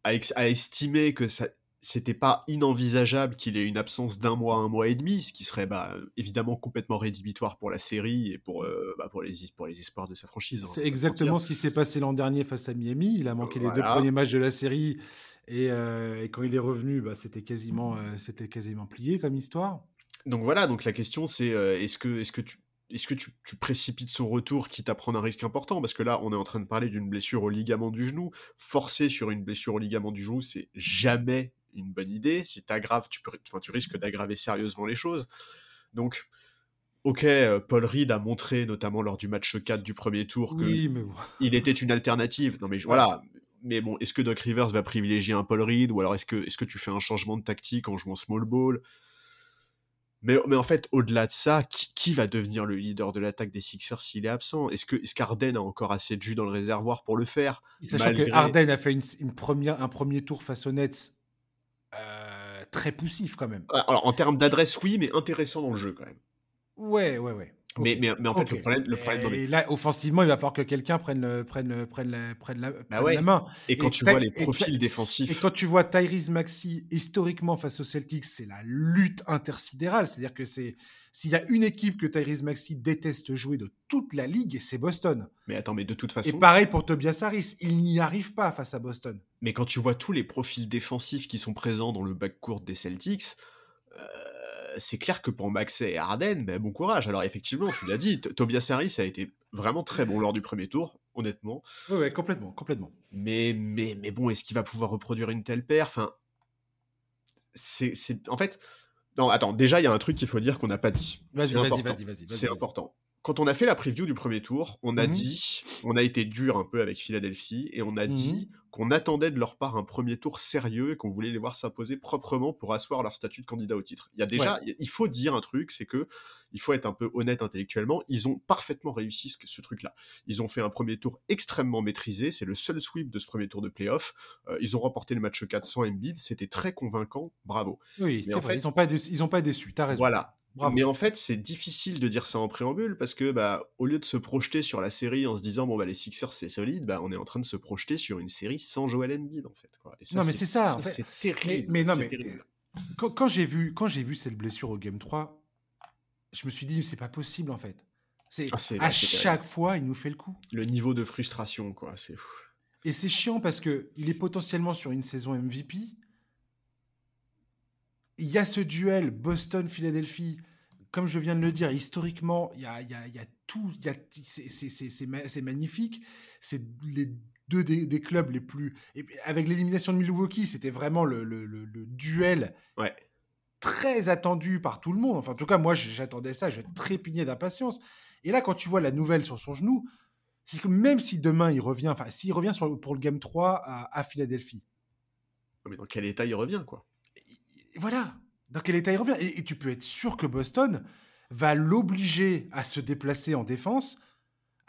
a estimé que ça c'était pas inenvisageable qu'il ait une absence d'un mois, un mois et demi, ce qui serait bah, évidemment complètement rédhibitoire pour la série et pour, euh, bah, pour, les, es- pour les espoirs de sa franchise. hein, C'est exactement ce qui s'est passé l'an dernier face à Miami. Il a manqué les deux premiers matchs de la série et, euh, et quand il est revenu, bah, c'était quasiment, euh, c'était quasiment plié comme histoire. Donc voilà, donc la question c'est euh, est-ce que, est que tu est-ce que tu, précipites son retour quitte à prendre un risque important? Parce que là, on est en train de parler d'une blessure au ligament du genou. Forcer sur une blessure au ligament du genou, c'est jamais une bonne idée. Si t'aggraves, tu, tu risques d'aggraver sérieusement les choses. Donc, ok, euh, Paul Reed a montré, notamment lors du match 4 du premier tour, que il était une alternative. Non mais voilà, mais bon, est-ce que Doc Rivers va privilégier un Paul Reed ou alors est-ce que, est que tu fais un changement de tactique en jouant small ball? Mais, mais, en fait, au-delà de ça, qui, va devenir le leader de l'attaque des Sixers s'il est absent? Est-ce que est qu'Arden a encore assez de jus dans le réservoir pour le faire Sachant que Arden a fait une, première, un premier tour face aux Nets euh, très poussif quand même. Alors en termes d'adresse, oui, mais intéressant dans le jeu quand même. Ouais, ouais, ouais. Mais, mais, mais, en fait, le problème. Le problème et, là, offensivement, il va falloir que quelqu'un prenne, le, prenne, prenne, la, prenne, la, bah la main. Et quand tu vois les profils défensifs. Et quand tu vois Tyrese Maxi, historiquement, face aux Celtics, c'est la lutte intersidérale. C'est-à-dire que c'est. S'il y a une équipe que Tyrese Maxi déteste jouer de toute la ligue, c'est Boston. Mais attends, mais de toute façon. Et pareil pour Tobias Harris, il n'y arrive pas face à Boston. Mais quand tu vois tous les profils défensifs qui sont présents dans le backcourt des Celtics, euh, c'est clair que pour Maxey et Arden, ben, bon courage. Alors effectivement, tu l'as dit, Tobias Harris a été vraiment très bon lors du premier tour, honnêtement. Oui, complètement, complètement. Mais, mais, mais bon, est-ce qu'il va pouvoir reproduire une telle paire? Enfin, c'est, en fait, non, attends. Déjà, il y a un truc qu'il faut dire qu'on n'a pas dit. Vas-y, vas-y, vas-y, vas-y. C'est important quand on a fait la preview du premier tour, on a mmh dit, on a été dur un peu avec Philadelphie et on a mmh dit qu'on attendait de leur part un premier tour sérieux et qu'on voulait les voir s'imposer proprement pour asseoir leur statut de candidat au titre. Il y a déjà, il faut dire un truc, c'est que il faut être un peu honnête intellectuellement. Ils ont parfaitement réussi ce, truc-là. Ils ont fait un premier tour extrêmement maîtrisé. C'est le seul sweep de ce premier tour de playoff. Euh, ils ont remporté le match 400 Embiid. C'était très convaincant. Bravo. Oui, c'est vrai. ils n'ont pas, déçu, ils ont pas déçu. T'as raison. Voilà. Mais en fait, c'est difficile de dire ça en préambule parce que, bah, au lieu de se projeter sur la série en se disant, bon, bah, les Sixers, c'est solide, bah, on est en train de se projeter sur une série sans Joel Embiid, en fait. non, mais c'est ça. C'est terrible. Mais, non, mais quand, j'ai vu, quand j'ai vu cette blessure au Game 3, je me suis dit, c'est pas possible, en fait. C'est ah, à chaque fois, il nous fait le coup. Le niveau de frustration, quoi, c'est fou. Et c'est chiant parce que il est potentiellement sur une saison MVP il y a ce duel Boston-Philadelphie. Comme je viens de le dire, historiquement, il y a, tout. C'est magnifique. C'est les deux des, clubs les plus. avec l'élimination de Milwaukee, c'était vraiment le, duel ouais. très attendu par tout le monde. Enfin, en tout cas, moi, j'attendais ça. Je trépignais d'impatience. Et là, quand tu vois la nouvelle sur son genou, c'est que même si demain il revient, enfin, s'il revient pour le Game 3 à, à Philadelphie. Mais dans quel état il revient, quoi? Voilà, dans quel état il revient. Et, tu peux être sûr que Boston va l'obliger à se déplacer en défense.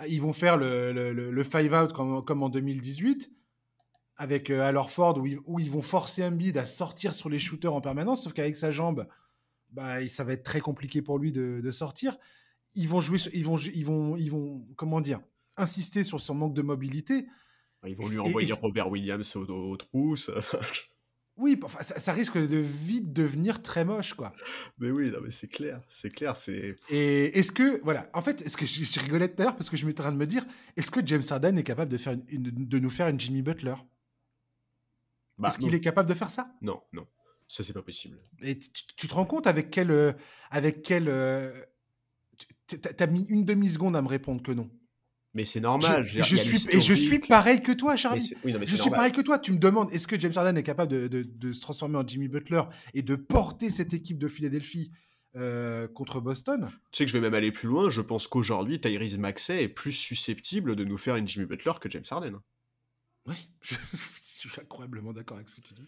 Ils vont faire le, le, five out comme, en 2018 avec euh, alors Ford où ils, où ils, vont forcer Embiid à sortir sur les shooters en permanence, sauf qu'avec sa jambe, bah, ça va être très compliqué pour lui de, sortir. Ils vont jouer, ils vont, ils vont, ils vont, comment dire, insister sur son manque de mobilité. Ils vont lui envoyer Robert Williams aux, aux trousses. <laughs> Oui, ça, risque de vite devenir très moche, quoi. Mais oui, mais c'est clair, c'est clair, c'est. Et est-ce que, voilà, en fait, est-ce que je, rigolais tout à l'heure parce que je m'étais en train de me dire, est-ce que James Harden est capable de, faire de nous faire une Jimmy Butler? Bah, Est-ce qu'il est capable de faire ça? Non, non, ça c'est pas possible. Et tu, te rends compte avec quel, euh, avec quel, euh, t'as mis une demi seconde à me répondre que non? Mais c'est normal. Je, suis, et je suis pareil que toi, Charlie. je suis pareil que toi. Tu me demandes, est-ce que James Harden est capable de, se transformer en Jimmy Butler et de porter cette équipe de Philadelphie euh, contre Boston? Tu sais que je vais même aller plus loin. Je pense qu'aujourd'hui, Tyrese Maxey est plus susceptible de nous faire une Jimmy Butler que James Harden. Oui, <laughs> je, suis incroyablement d'accord avec ce que tu dis.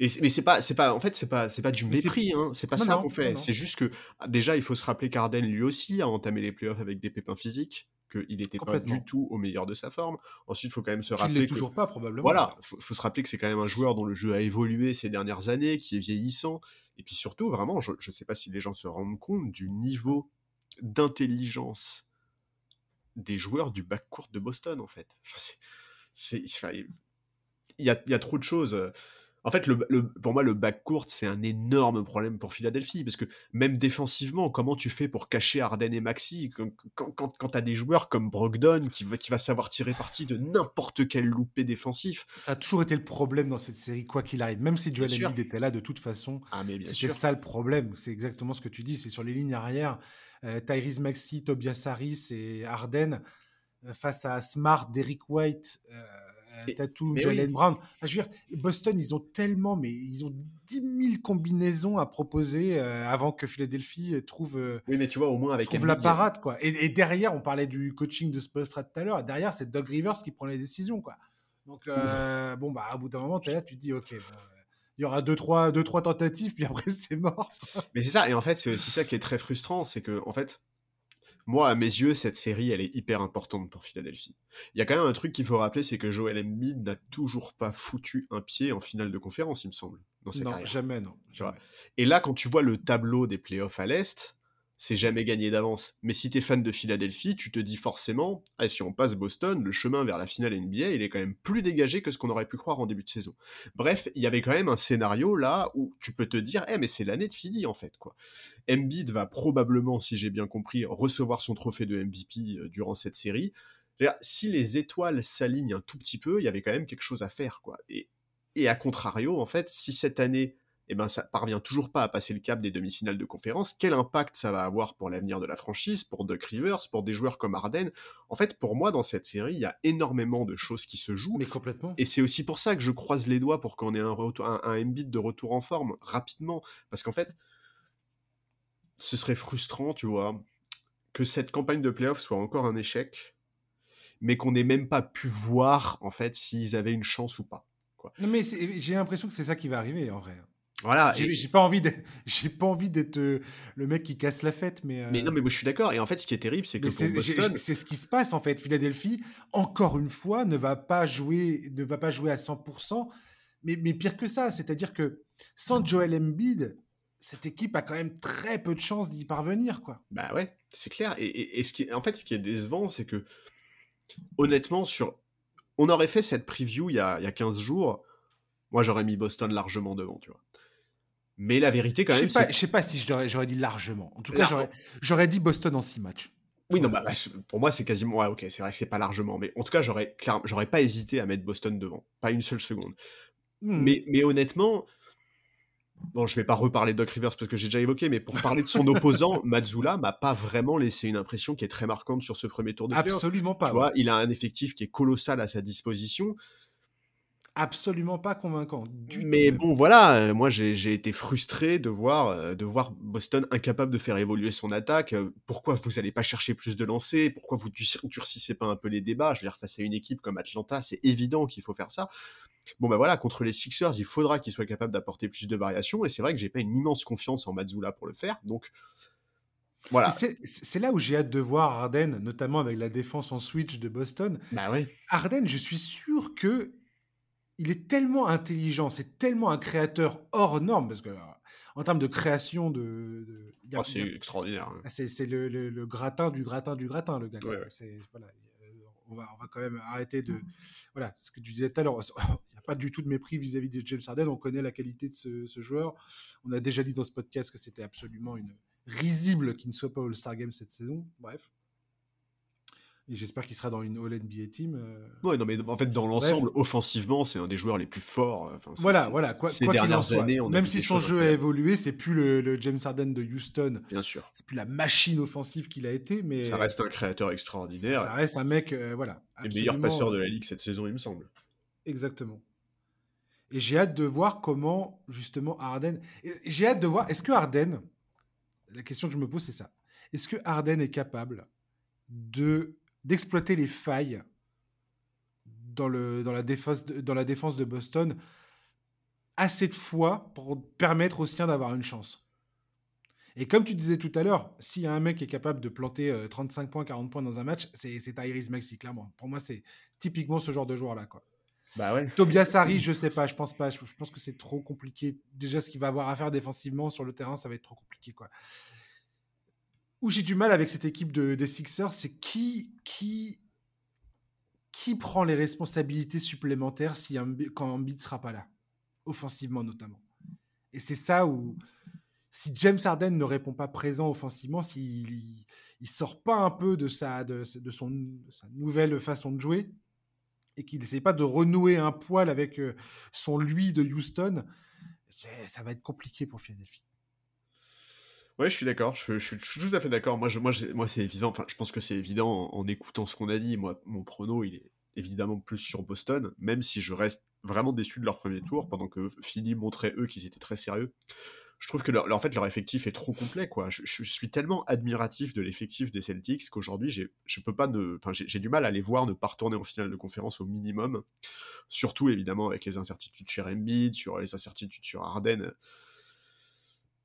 Et, mais c'est pas, c'est pas, en fait, c'est pas, c'est pas du mépris, hein. C'est pas ça qu'on fait. C'est juste que déjà, il faut se rappeler qu'Arden lui aussi a entamé les playoffs avec des pépins physiques qu'il n'était pas du tout au meilleur de sa forme. Ensuite, il faut quand même se rappeler. Il toujours pas, probablement. Voilà, il faut, se rappeler que c'est quand même un joueur dont le jeu a évolué ces dernières années, qui est vieillissant. Et puis surtout, vraiment, je ne sais pas si les gens se rendent compte du niveau d'intelligence des joueurs du backcourt de Boston, en fait. c'est, il y a, y a, trop de choses. En fait, le, pour moi, le backcourt, c'est un énorme problème pour Philadelphie, parce que même défensivement, comment tu fais pour cacher Arden et Maxi quand, quand, quand tu as des joueurs comme Brogdon qui va, qui va savoir tirer parti de n'importe quel loupé défensif? Ça a toujours été le problème dans cette série, quoi qu'il arrive. Même si Joel Embiid était là, de toute façon, ah, c'était ça le problème. C'est exactement ce que tu dis, c'est sur les lignes arrière. Tyrese Maxi, Tobias Harris et Arden face à Smart, Derrick White, Tatum, Jalen Brown. je veux dire, Boston, ils ont tellement, mais ils ont 10 000 combinaisons à proposer avant que Philadelphie trouve. oui, mais tu vois, au moins avec la parade, quoi. Et, derrière, on parlait du coaching de Spolstra tout à l'heure. Derrière, c'est Doug Rivers qui prend les décisions, quoi. Donc, bon, bah, à bout d'un moment, tu es là, tu te dis, ok, il y aura deux trois, deux, trois tentatives, <laughs> puis après, c'est mort. mais c'est ça, et en fait, c'est aussi ça qui est très frustrant, c'est que, en fait, moi, à mes yeux, cette série, elle est hyper importante pour Philadelphie. Il y a quand même un truc qu'il faut rappeler, c'est que Joel Embiid n'a toujours pas foutu un pied en finale de conférence, il me semble, dans sa non, jamais, non. Et là, quand tu vois le tableau des playoffs à l'Est, c'est jamais gagné d'avance. Mais si tu es fan de Philadelphie, tu te dis forcément, ah, si on passe Boston, le chemin vers la finale NBA, il est quand même plus dégagé que ce qu'on aurait pu croire en début de saison. Bref, il y avait quand même un scénario là où tu peux te dire, eh mais c'est l'année de Philly en fait quoi. Embiid va probablement, si j'ai bien compris, recevoir son trophée de MVP euh, durant cette série. Si les étoiles s'alignent un tout petit peu, il y avait quand même quelque chose à faire et à contrario, en fait, si cette année eh ben, ça parvient toujours pas à passer le cap des demi-finales de conférence, quel impact ça va avoir pour l'avenir de la franchise, pour Doc Rivers, pour des joueurs comme Arden En fait, pour moi, dans cette série, il y a énormément de choses qui se jouent. Mais complètement. Et c'est aussi pour ça que je croise les doigts pour qu'on ait un, un, un de retour en forme rapidement. Parce qu'en fait, ce serait frustrant, tu vois, que cette campagne de playoff soit encore un échec, mais qu'on n'ait même pas pu voir, en fait, s'ils avaient une chance ou pas. Quoi. Non, mais j'ai l'impression que c'est ça qui va arriver, en vrai. Voilà. J'ai pas envie d'être, <laughs> j'ai pas envie d'être euh, le mec qui casse la fête, mais. Mais non, mais moi je suis d'accord. Et en fait, ce qui est terrible, c'est que c'est Boston, ce qui se passe en fait. Philadelphie, encore une fois, ne va pas jouer, ne va pas jouer à 100%. Mais, mais pire que ça, c'est-à-dire que sans Joel Embiid, cette équipe a quand même très peu de chances d'y parvenir, quoi. Bah ouais, c'est clair. Et, et, ce qui, est, en fait, ce qui est décevant, c'est que honnêtement, sur, on aurait fait cette preview il y a, il y a 15 jours. Moi, j'aurais mis Boston largement devant, tu vois. Mais la vérité, quand même. Je sais pas, si j'aurais dit largement. En tout cas, j'aurais dit Boston en 6 matchs. Oui, non, bah, pour moi, c'est quasiment. Ouais, ok, c'est vrai que c'est pas largement. Mais en tout cas, j'aurais j'aurais pas hésité à mettre Boston devant. Pas une seule seconde. Hmm. Mais, mais honnêtement. Bon, je vais pas reparler de Doc Rivers parce que j'ai déjà évoqué, mais pour parler de son <laughs> opposant, Mazzula m'a pas vraiment laissé une impression qui est très marquante sur ce premier tour de Absolument pas. Tu vois, il a un effectif qui est colossal à sa disposition absolument pas convaincant. Mais bon, voilà, euh, moi j'ai été frustré de voir, euh, de voir Boston incapable de faire évoluer son attaque. Euh, pourquoi vous n'allez pas chercher plus de lancers? Pourquoi vous durcissez pas un peu les débats? Je veux dire, face à une équipe comme Atlanta, c'est évident qu'il faut faire ça. Bon ben voilà, contre les Sixers, il faudra qu'il soit capable d'apporter plus de variations. Et c'est vrai que j'ai pas une immense confiance en Mazzula pour le faire. Donc voilà. C'est là où j'ai hâte de voir Arden, notamment avec la défense en switch de Boston. Bah oui. Arden, je suis sûr que il est tellement intelligent, c'est tellement un créateur hors norme, parce que en termes de création de. Ah, c'est extraordinaire. Hein. C'est le, gratin du gratin du gratin, le gars. Voilà, euh, on, va, on va quand même arrêter de. Voilà, ce que tu disais tout à l'heure, il n'y a pas du tout de mépris vis-à-vis de James Harden, on connaît la qualité de ce, ce joueur. On a déjà dit dans ce podcast que c'était absolument une risible qu'il ne soit pas All-Star Game cette saison. Bref. Et j'espère qu'il sera dans une All-NBA team. Euh. Ouais, non, mais en fait, dans l'ensemble, offensivement, c'est un des joueurs les plus forts. Euh, voilà, voilà. Quoi, ces dernières années, on Même si son jeu a évolué, c'est plus le, James Harden de Houston. Bien sûr. C'est plus la machine offensive qu'il a été, mais. Ça reste un créateur extraordinaire. Ça reste un mec, euh, voilà. Le meilleur passeur de la ligue cette saison, il me semble. Exactement. Et j'ai hâte de voir comment, justement, Harden. J'ai hâte de voir, est-ce que Harden. La question que je me pose, c'est ça. Est-ce que Harden est capable de d'exploiter les failles dans, le, dans, la défense de, dans la défense de Boston assez de fois pour permettre aux siens d'avoir une chance. Et comme tu disais tout à l'heure, s'il y a un mec qui est capable de planter 35 euh, points, 40 points dans un match, c'est Tyrese Maxi, clairement. Pour moi, c'est typiquement ce genre de joueur-là. Quoi. Bah ouais. Tobias Harris, je sais pas, je pense pas. Je, pense que c'est trop compliqué. Déjà, ce qu'il va avoir à faire défensivement sur le terrain, ça va être trop compliqué. quoi où j'ai du mal avec cette équipe de, des Sixers, c'est qui, qui, qui prend les responsabilités supplémentaires si quand Embiid sera pas là, offensivement notamment. Et c'est ça où, si James Harden ne répond pas présent offensivement, s'il il, sort pas un peu de sa, de, son, sa nouvelle façon de jouer, et qu'il n'essaie pas de renouer un poil avec euh, son lui de Houston, ça va être compliqué pour Philadelphie. Ouais, je suis d'accord, je, suis tout à fait d'accord. Moi, moi, moi c'est évident, enfin, je pense que c'est évident en, écoutant ce qu'on a dit. Moi, mon prono, il est évidemment plus sur Boston, même si je reste vraiment déçu de leur premier tour, pendant que Philly montrait eux qu'ils étaient très sérieux. Je trouve que leur, en fait, leur effectif est trop complet. Je, suis tellement admiratif de l'effectif des Celtics qu'aujourd'hui, j'ai du mal à les voir ne pas retourner en finale de conférence au minimum. Surtout, évidemment, avec les incertitudes sur Embiid, sur les incertitudes sur Harden.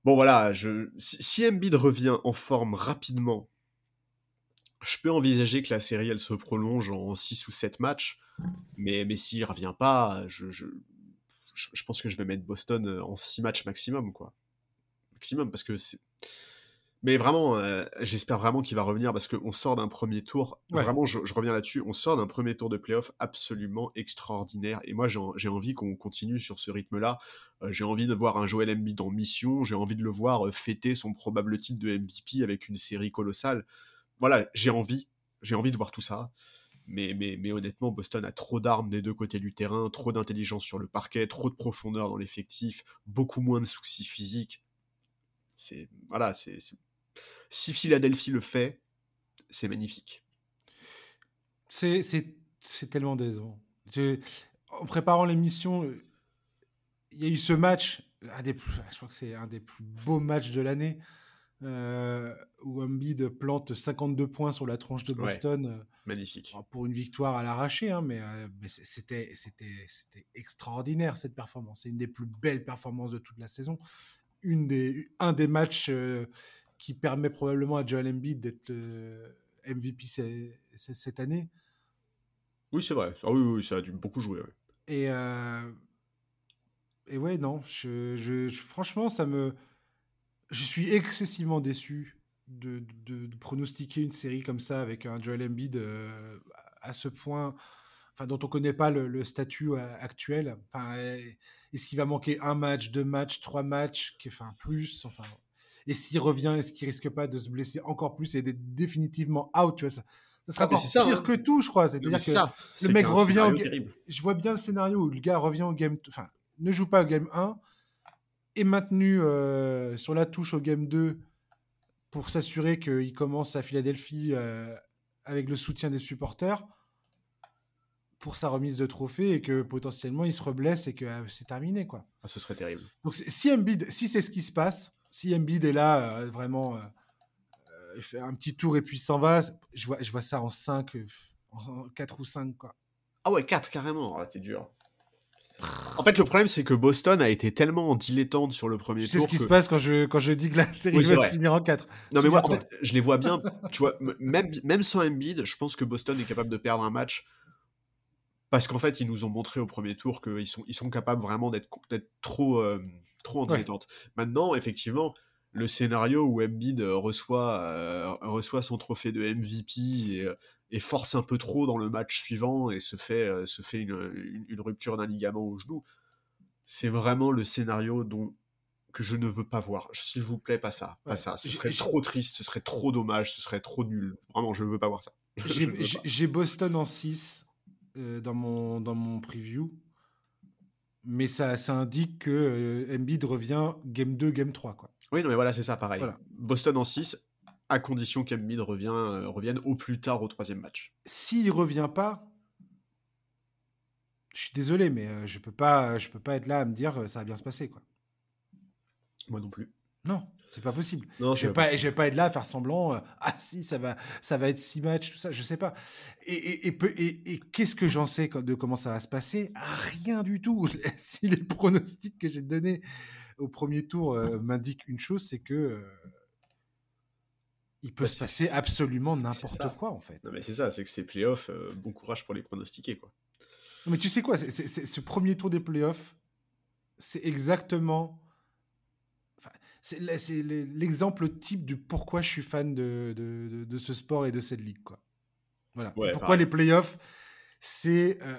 Bon voilà, je... si, Embiid revient en forme rapidement, je peux envisager que la série elle se prolonge en 6 ou 7 matchs, mais, mais s'il revient pas, je, pense que je vais mettre Boston en 6 matchs maximum, quoi. Maximum, parce que c'est mais vraiment, euh, j'espère vraiment qu'il va revenir parce qu'on sort d'un premier tour. Vraiment, je, reviens là-dessus. On sort d'un premier tour de playoff absolument extraordinaire. Et moi, j'ai envie qu'on continue sur ce rythme-là. Euh, j'ai envie de voir un Joel Embiid en mission. J'ai envie de le voir euh, fêter son probable titre de MVP avec une série colossale. Voilà, j'ai envie. J'ai envie de voir tout ça. Mais, mais, mais honnêtement, Boston a trop d'armes des deux côtés du terrain, trop d'intelligence sur le parquet, trop de profondeur dans l'effectif, beaucoup moins de soucis physiques. C'est voilà, c'est si Philadelphie le fait, c'est magnifique. C'est tellement décevant. En préparant l'émission, il y a eu ce match, un des je crois que c'est un des plus beaux matchs de l'année, euh, où Embiid plante 52 points sur la tronche de Boston. Euh, magnifique. Pour une victoire à l'arraché, hein, mais, euh, mais c'était extraordinaire cette performance. C'est une des plus belles performances de toute la saison. Une des, un des matchs qui permet probablement à Joel Embiid d'être MVP cette année. Oui, c'est vrai. Ah oui, oui, ça a dû beaucoup jouer. Et, euh, et ouais, non, je, je, franchement, ça me. Je suis excessivement déçu de, de, pronostiquer une série comme ça avec un Joel Embiid euh, à ce point, enfin, dont on ne connaît pas le, statut euh, actuel. Enfin, est-ce qu'il va manquer un match, deux matchs, trois matchs, enfin plus enfin, et s'il revient, est-ce qu'il risque pas de se blesser encore plus et d'être définitivement out tu vois, ça, ça sera ah, encore pire hein. que tout, je crois. C'est-à-dire que le mec revient. je vois bien le scénario où le gars revient au game. Enfin, ne joue pas au game 1, est maintenu euh, sur la touche au game 2 pour s'assurer qu'il commence à Philadelphie euh, avec le soutien des supporters pour sa remise de trophée et que potentiellement il se reblesse et que euh, c'est terminé quoi. Ah, ce serait terrible. Donc si Embiid, si c'est ce qui se passe, si Embiid est là, euh, vraiment, euh, euh, il fait un petit tour et puis s'en va, je vois, je vois ça en 5, en 4 ou 5, quoi. Ah ouais, 4 carrément, ah, t'es dur. En fait, le problème, c'est que Boston a été tellement dilettante sur le premier tour. C'est ce qui se passe quand je, quand je dis que la <laughs> série va se finir en 4. Non, mais moi, en fait, je les vois bien. tu vois, même, même sans Embiid, je pense que Boston est capable de perdre un match. Parce qu'en fait, ils nous ont montré au premier tour qu'ils sont, ils sont capables vraiment d'être trop, trop en dilettante. Maintenant, effectivement, le scénario où Embiid euh, reçoit, euh, reçoit son trophée de MVP euh, et, force un peu trop dans le match suivant et se fait, se fait une, une, rupture d'un ligament au genou, c'est vraiment le scénario dont que je ne veux pas voir. S'il vous plaît, pas ça, pas ça. Ce serait trop triste, ce serait trop dommage, ce serait trop nul. Vraiment, je ne veux pas voir ça. <laughs> J'ai Boston en 6 dans, mon, dans mon preview mais ça, ça indique que euh, Embiid revient game 2, game 3. Quoi. Oui, non, mais voilà, c'est ça, pareil. Boston en 6, à condition qu'Embiid revient, euh, revienne au plus tard au troisième match. S'il revient pas, je suis désolé, mais euh, je peux pas, je peux pas être là à me dire ça va bien se passer. Quoi. Moi non plus. Non. C'est pas possible. Non, je vais pas, je vais pas être là à faire semblant. Euh, <laughs> ah si, ça va, ça va être six matchs, tout ça. Je sais pas. Et, et, et, et qu'est-ce que j'en sais de comment ça va se passer? Rien du tout. <laughs> si les pronostics que j'ai donnés au premier tour euh, m'indiquent une chose, c'est que euh, il peut bah, se passer absolument n'importe quoi en fait. Non mais c'est ça, c'est que ces playoffs, bon courage pour les pronostiquer quoi. mais tu sais quoi, ce premier tour des playoffs, c'est exactement c'est l'exemple type du pourquoi je suis fan de, de, de, ce sport et de cette ligue. Quoi. Voilà. pourquoi les playoffs, c'est euh,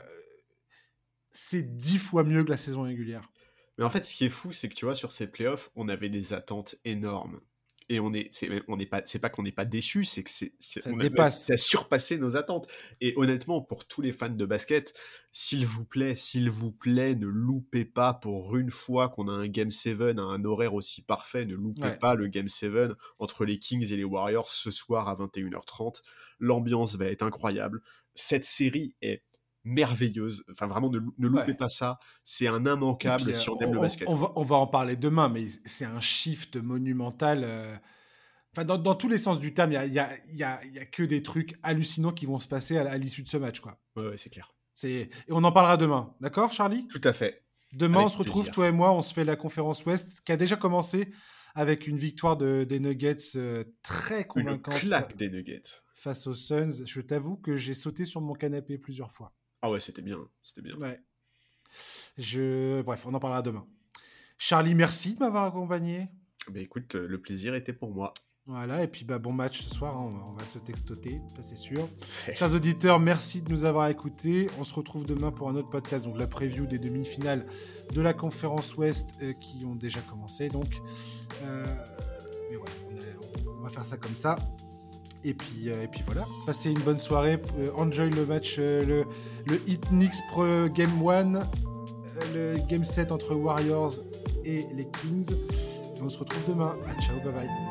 c'est dix fois mieux que la saison régulière. Mais en fait, ce qui est fou, c'est que tu vois, sur ces playoffs, on avait des attentes énormes. Et on est, c'est, on n'est pas, c'est pas qu'on n'est pas déçu, c'est que c'est, Ça on a- dépasse. ça a surpassé nos attentes. Et honnêtement, pour tous les fans de basket, s'il vous plaît, s'il vous plaît, ne loupez pas pour une fois qu'on a un Game 7 à un horaire aussi parfait, ne loupez Ouais. pas le Game 7 entre les Kings et les Warriors ce soir à 21h30. L'ambiance va être incroyable. Cette série est merveilleuse. Enfin, vraiment, ne, ne loupez Ouais. pas ça. C'est un immanquable puis, si euh, on aime le basket. on va, on va en parler demain, mais c'est un shift monumental. euh, Enfin, dans, dans tous les sens du terme, il y a, il y, a, il y, a, y a que des trucs hallucinants qui vont se passer à, à l'issue de ce match. Quoi. Ouais, ouais, c'est clair. Et on en parlera demain. D'accord, Charlie? Tout à fait. Demain, Avec on se retrouve, plaisir. toi et moi, on se fait la conférence Ouest qui a déjà commencé avec une victoire de, des Nuggets euh, très Une convaincante claque des Nuggets. face aux Suns. Je t'avoue que j'ai sauté sur mon canapé plusieurs fois. Ah ouais, c'était bien. C'était bien. Ouais. Je... Bref, on en parlera demain. Charlie, merci de m'avoir accompagné. Bah écoute, le plaisir était pour moi. Voilà, et puis bah, bon match ce soir, hein, on, va, se textoter, ça c'est sûr. <laughs> Chers auditeurs, merci de nous avoir écoutés. On se retrouve demain pour un autre podcast, donc la preview des demi-finales de la conférence Ouest euh, qui ont déjà commencé. Donc, euh, mais on, a- on va faire ça comme ça. Et puis, euh, et puis voilà, passez une bonne soirée, euh, enjoy le match, euh, le, le Knicks Pro Game 1, euh, le Game 7 entre Warriors et les Kings. Et on se retrouve demain. Ah, ciao, bye bye.